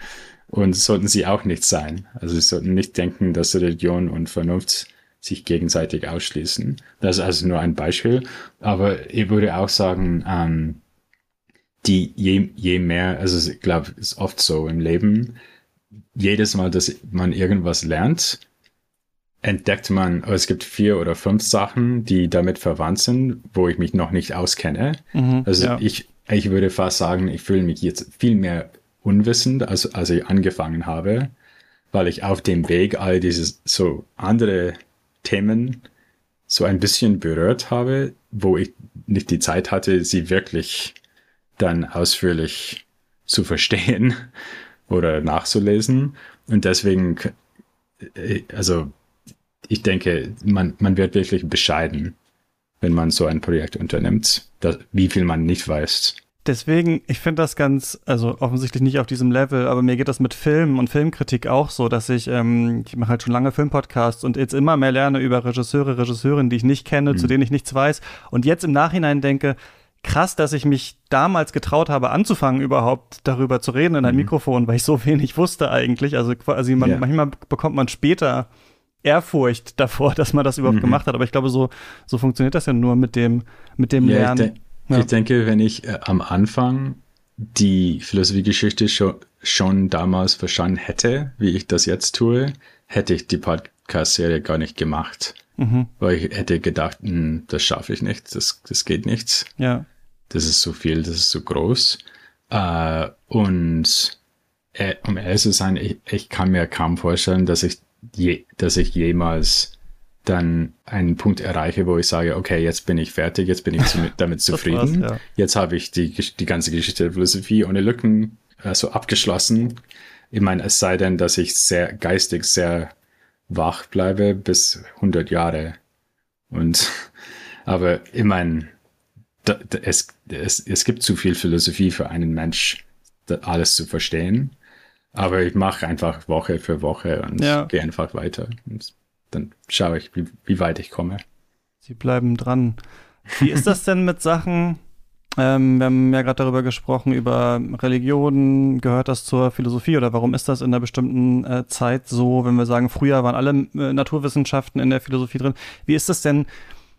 Und sollten sie auch nicht sein. Also sie sollten nicht denken, dass Religion und Vernunft sich gegenseitig ausschließen. Das ist also nur ein Beispiel. Aber ich würde auch sagen, ähm, die je, je mehr, also ich glaube, es ist oft so im Leben, jedes Mal, dass man irgendwas lernt, entdeckt man, es gibt vier oder fünf Sachen, die damit verwandt sind, wo ich mich noch nicht auskenne. Mhm, also ja. ich, ich würde fast sagen, ich fühle mich jetzt viel mehr unwissend, als, als ich angefangen habe, weil ich auf dem Weg all diese so andere Themen so ein bisschen berührt habe, wo ich nicht die Zeit hatte, sie wirklich dann ausführlich zu verstehen [LAUGHS] oder nachzulesen. Und deswegen, äh, also ich denke, man, man wird wirklich bescheiden, wenn man so ein Projekt unternimmt, dass, wie viel man nicht weiß. Deswegen, ich finde das ganz, also offensichtlich nicht auf diesem Level, aber mir geht das mit Film und Filmkritik auch so, dass ich, ähm, ich mache halt schon lange Filmpodcasts und jetzt immer mehr lerne über Regisseure, Regisseurinnen, die ich nicht kenne, mhm. zu denen ich nichts weiß und jetzt im Nachhinein denke, krass, dass ich mich damals getraut habe, anzufangen, überhaupt darüber zu reden in einem mhm. Mikrofon, weil ich so wenig wusste eigentlich. Also quasi man, yeah. manchmal bekommt man später Ehrfurcht [LAUGHS] davor, dass man das überhaupt mhm. gemacht hat. Aber ich glaube, so, so funktioniert das ja nur mit dem, mit dem ja, Lernen. Ja. ich denke, wenn ich äh, am Anfang die Philosophiegeschichte schon, schon damals verstanden hätte, wie ich das jetzt tue, hätte ich die Podcast-Serie gar nicht gemacht. Mhm. Weil ich hätte gedacht, hm, das schaffe ich nicht, das, das geht nicht. Ja. Das ist so viel, das ist so groß. Äh, und äh, um ehrlich zu sein, ich, ich kann mir kaum vorstellen, dass ich, je, dass ich jemals dann einen Punkt erreiche, wo ich sage, okay, jetzt bin ich fertig, jetzt bin ich zu, [LAUGHS] damit zufrieden. ja. Jetzt habe ich die, die ganze Geschichte der Philosophie ohne Lücken äh, so abgeschlossen. Ich meine, es sei denn, dass ich sehr geistig sehr wach bleibe bis 100 Jahre. Und, [LAUGHS] aber ich meine, da, da, es, es, es gibt zu viel Philosophie für einen Mensch, alles zu verstehen. Aber ich mache einfach Woche für Woche und ja. gehe einfach weiter. Und dann schaue ich, wie, wie weit ich komme. Sie bleiben dran. Wie ist das denn mit Sachen? Ähm, wir haben ja gerade darüber gesprochen, über Religionen, gehört das zur Philosophie oder warum ist das in einer bestimmten äh, Zeit so, wenn wir sagen, früher waren alle äh, Naturwissenschaften in der Philosophie drin. Wie ist das denn,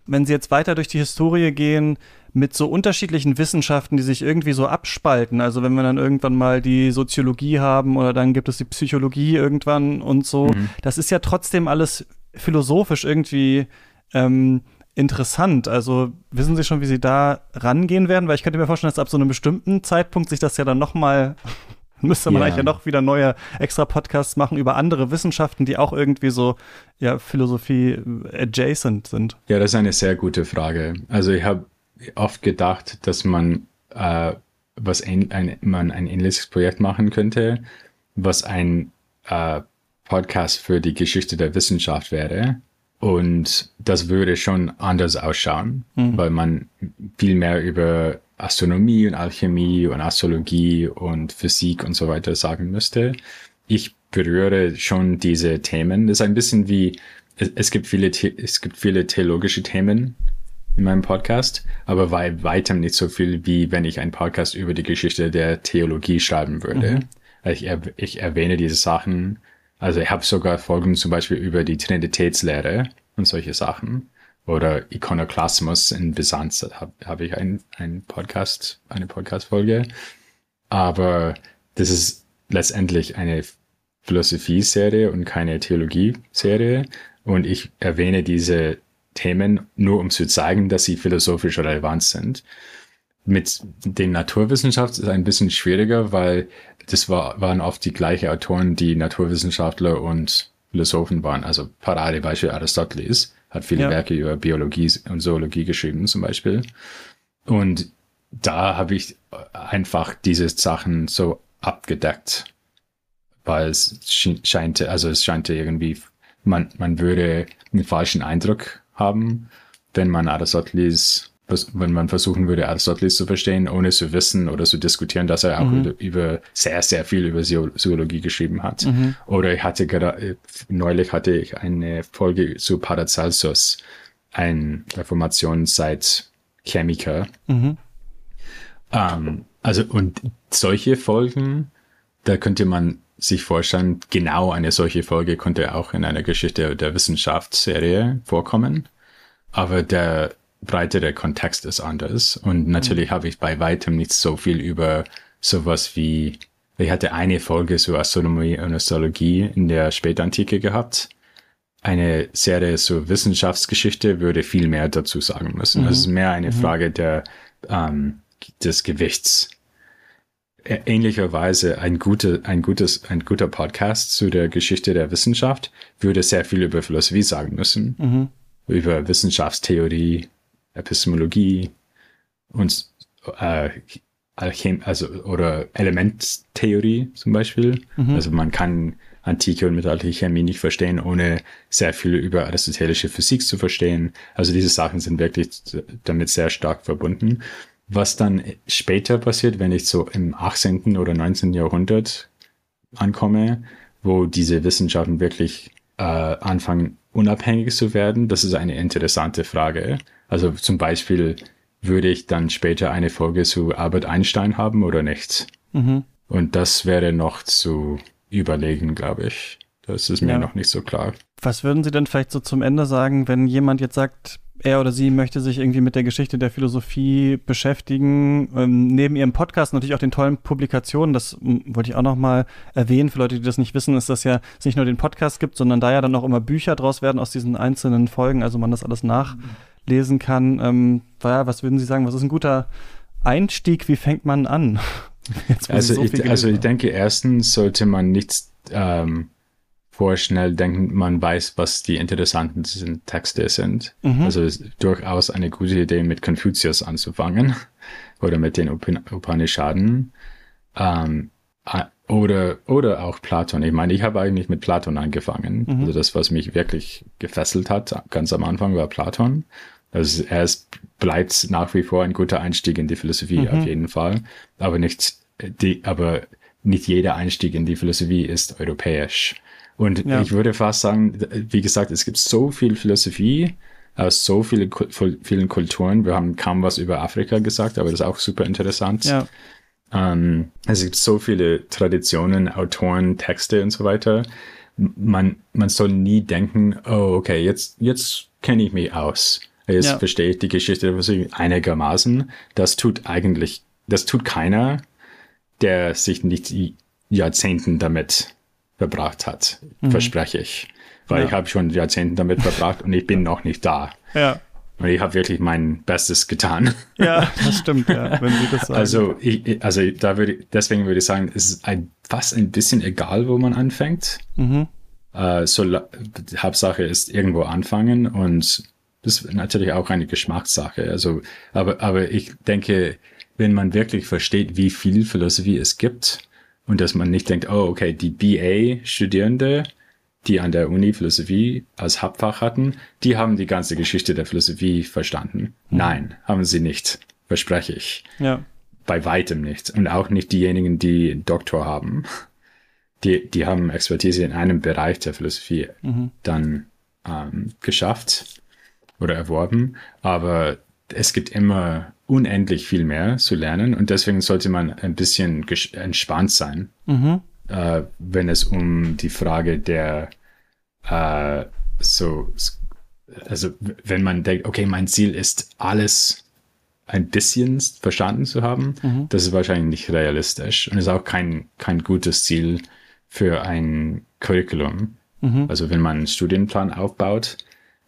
wenn Sie jetzt weiter durch die Historie gehen, mit so unterschiedlichen Wissenschaften, die sich irgendwie so abspalten. Also wenn wir dann irgendwann mal die Soziologie haben oder dann gibt es die Psychologie irgendwann und so. Mhm. Das ist ja trotzdem alles philosophisch irgendwie ähm, interessant. Also wissen Sie schon, wie Sie da rangehen werden? Weil ich könnte mir vorstellen, dass ab so einem bestimmten Zeitpunkt sich das ja dann noch mal [LAUGHS] müsste man yeah. eigentlich ja noch wieder neue extra Podcasts machen über andere Wissenschaften, die auch irgendwie so ja Philosophie adjacent sind. Ja, das ist eine sehr gute Frage. Also ich habe oft gedacht, dass man äh, was ein, ein, man ein ähnliches Projekt machen könnte, was ein äh, Podcast für die Geschichte der Wissenschaft wäre. Und das würde schon anders ausschauen, mhm. weil man viel mehr über Astronomie und Alchemie und Astrologie und Physik und so weiter sagen müsste. Ich berühre schon diese Themen. Das ist ein bisschen wie, es, es gibt viele, es gibt viele theologische Themen in meinem Podcast, aber bei weitem nicht so viel, wie wenn ich einen Podcast über die Geschichte der Theologie schreiben würde. Mhm. Ich, ich erwähne diese Sachen, also ich habe sogar Folgen zum Beispiel über die Trinitätslehre und solche Sachen. Oder Ikonoklasmus in Byzanz, habe hab ich einen, einen Podcast, eine Podcast-Folge. Aber das ist letztendlich eine Philosophie-Serie und keine Theologie-Serie. Und ich erwähne diese Themen, nur um zu zeigen, dass sie philosophisch relevant sind. Mit den Naturwissenschaften ist es ein bisschen schwieriger, weil das war, waren oft die gleichen Autoren, die Naturwissenschaftler und Philosophen waren. Also Paradebeispiel Aristoteles hat viele ja. Werke über Biologie und Zoologie geschrieben zum Beispiel. Und da habe ich einfach diese Sachen so abgedeckt, weil es scheint, also es scheint irgendwie, man, man würde einen falschen Eindruck haben, wenn man Aristoteles, wenn man versuchen würde, Aristoteles zu verstehen, ohne zu wissen oder zu diskutieren, dass er auch mhm. über sehr, sehr viel über Zoologie geschrieben hat. Mhm. Oder ich hatte gerade, neulich hatte ich eine Folge zu Paracelsus, ein Reformationszeit Chemiker. Mhm. Ähm, also, und solche Folgen, da könnte man sich vorstellen, genau eine solche Folge könnte auch in einer Geschichte der Wissenschaftsserie vorkommen. Aber der breitere Kontext ist anders. Und natürlich mhm. habe ich bei weitem nicht so viel über sowas wie, ich hatte eine Folge so Astronomie und Astrologie in der Spätantike gehabt. Eine Serie so Wissenschaftsgeschichte würde viel mehr dazu sagen müssen. Mhm. Es ist mehr eine mhm. Frage der, ähm, des Gewichts ähnlicherweise ein guter, ein gutes, ein guter Podcast zu der Geschichte der Wissenschaft würde sehr viel über Philosophie sagen müssen, mhm. über Wissenschaftstheorie, Epistemologie und äh, Alchem also oder Elementtheorie zum Beispiel. Mhm. Also man kann antike und mittelalterliche Chemie nicht verstehen, ohne sehr viel über aristotelische Physik zu verstehen. Also diese Sachen sind wirklich damit sehr stark verbunden. Was dann später passiert, wenn ich so im 18. oder 19. Jahrhundert ankomme, wo diese Wissenschaften wirklich äh, anfangen, unabhängig zu werden, das ist eine interessante Frage. Also zum Beispiel, würde ich dann später eine Folge zu Albert Einstein haben oder nicht? Mhm. Und das wäre noch zu überlegen, glaube ich. Das ist mir ja. noch nicht so klar. Was würden Sie denn vielleicht so zum Ende sagen, wenn jemand jetzt sagt, er oder sie möchte sich irgendwie mit der Geschichte der Philosophie beschäftigen. Ähm, neben ihrem Podcast natürlich auch den tollen Publikationen, das wollte ich auch noch mal erwähnen. Für Leute, die das nicht wissen, ist, dass ja es nicht nur den Podcast gibt, sondern da ja dann auch immer Bücher draus werden aus diesen einzelnen Folgen, also man das alles nachlesen kann. Ähm, ja, was würden Sie sagen, was ist ein guter Einstieg? Wie fängt man an? [LAUGHS] Jetzt, also, so ich, also ich denke, erstens sollte man nichts ähm, vorschnell denken, man weiß, was die interessanten Texte sind. Mhm. Also ist durchaus eine gute Idee, mit Confucius anzufangen [LAUGHS] oder mit den Upanishaden. Ähm, oder, oder auch Platon. Ich meine, ich habe eigentlich mit Platon angefangen. Mhm. Also das, was mich wirklich gefesselt hat, ganz am Anfang war Platon. Also er ist, bleibt nach wie vor ein guter Einstieg in die Philosophie, mhm. auf jeden Fall. Aber nicht, die, aber nicht jeder Einstieg in die Philosophie ist europäisch. Und ja. ich würde fast sagen, wie gesagt, es gibt so viel Philosophie aus so viele, vielen Kulturen. Wir haben kaum was über Afrika gesagt, aber das ist auch super interessant. Ja. Ähm, es gibt so viele Traditionen, Autoren, Texte und so weiter. Man, man soll nie denken, oh, okay, jetzt, jetzt kenne ich mich aus. Jetzt ja. verstehe ich die Geschichte einigermaßen. Das tut eigentlich, das tut keiner, der sich nicht Jahrzehnten damit verbracht hat, mhm. verspreche ich. Weil ja. ich habe schon Jahrzehnte damit verbracht und ich bin noch nicht da. [LAUGHS] Ja. Und ich habe wirklich mein Bestes getan. [LAUGHS] Ja, [LAUGHS] das stimmt, ja, wenn Sie das sagen. Also, ich, also da würde, deswegen würde ich sagen, es ist ein, fast ein bisschen egal, wo man anfängt. Mhm. Äh, so, Hauptsache ist irgendwo anfangen und das ist natürlich auch eine Geschmackssache. Also, aber, aber ich denke, wenn man wirklich versteht, wie viel Philosophie es gibt, und dass man nicht denkt, oh, okay, die BA-Studierende, die an der Uni Philosophie als Hauptfach hatten, die haben die ganze Geschichte der Philosophie verstanden. Mhm. Nein, haben sie nicht. Verspreche ich. Ja. Bei weitem nicht. Und auch nicht diejenigen, die Doktor haben. Die, die haben Expertise in einem Bereich der Philosophie mhm. dann ähm, geschafft oder erworben. Aber es gibt immer unendlich viel mehr zu lernen und deswegen sollte man ein bisschen entspannt sein, mhm. äh, wenn es um die Frage der äh, so, also wenn man denkt, okay, mein Ziel ist alles ein bisschen verstanden zu haben, mhm. das ist wahrscheinlich nicht realistisch und ist auch kein, kein gutes Ziel für ein Curriculum. Mhm. Also wenn man einen Studienplan aufbaut,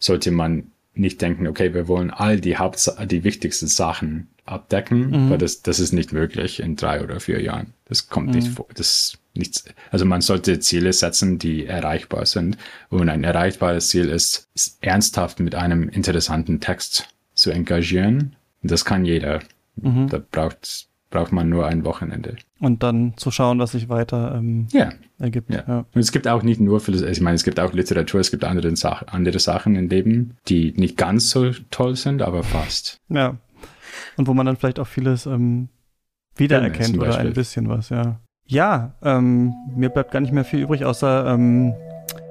sollte man nicht denken, okay, wir wollen all die Haupt die wichtigsten Sachen abdecken, mhm. weil das, das ist nicht möglich in drei oder vier Jahren. Das kommt mhm. nicht vor. Das nichts. Also man sollte Ziele setzen, die erreichbar sind. Und ein erreichbares Ziel ist, ist ernsthaft mit einem interessanten Text zu engagieren. Das kann jeder. Mhm. Da braucht braucht man nur ein Wochenende. Und dann zu schauen, was sich weiter ähm, ja. ergibt. Ja. ja. Und es gibt auch nicht nur, Philosophie, ich meine, es gibt auch Literatur, es gibt andere, Sach andere Sachen im Leben, die nicht ganz so toll sind, aber fast. Ja. Und wo man dann vielleicht auch vieles ähm, wiedererkennt ja, oder ein bisschen was, ja. Ja, ähm, mir bleibt gar nicht mehr viel übrig, außer ähm,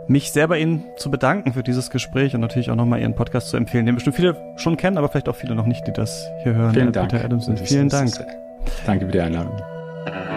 mich sehr bei Ihnen zu bedanken für dieses Gespräch und natürlich auch nochmal Ihren Podcast zu empfehlen, den bestimmt viele schon kennen, aber vielleicht auch viele noch nicht, die das hier hören. Vielen Dank. Peter Adamson. Vielen Dank. Danke für die Einladung. Uh-huh.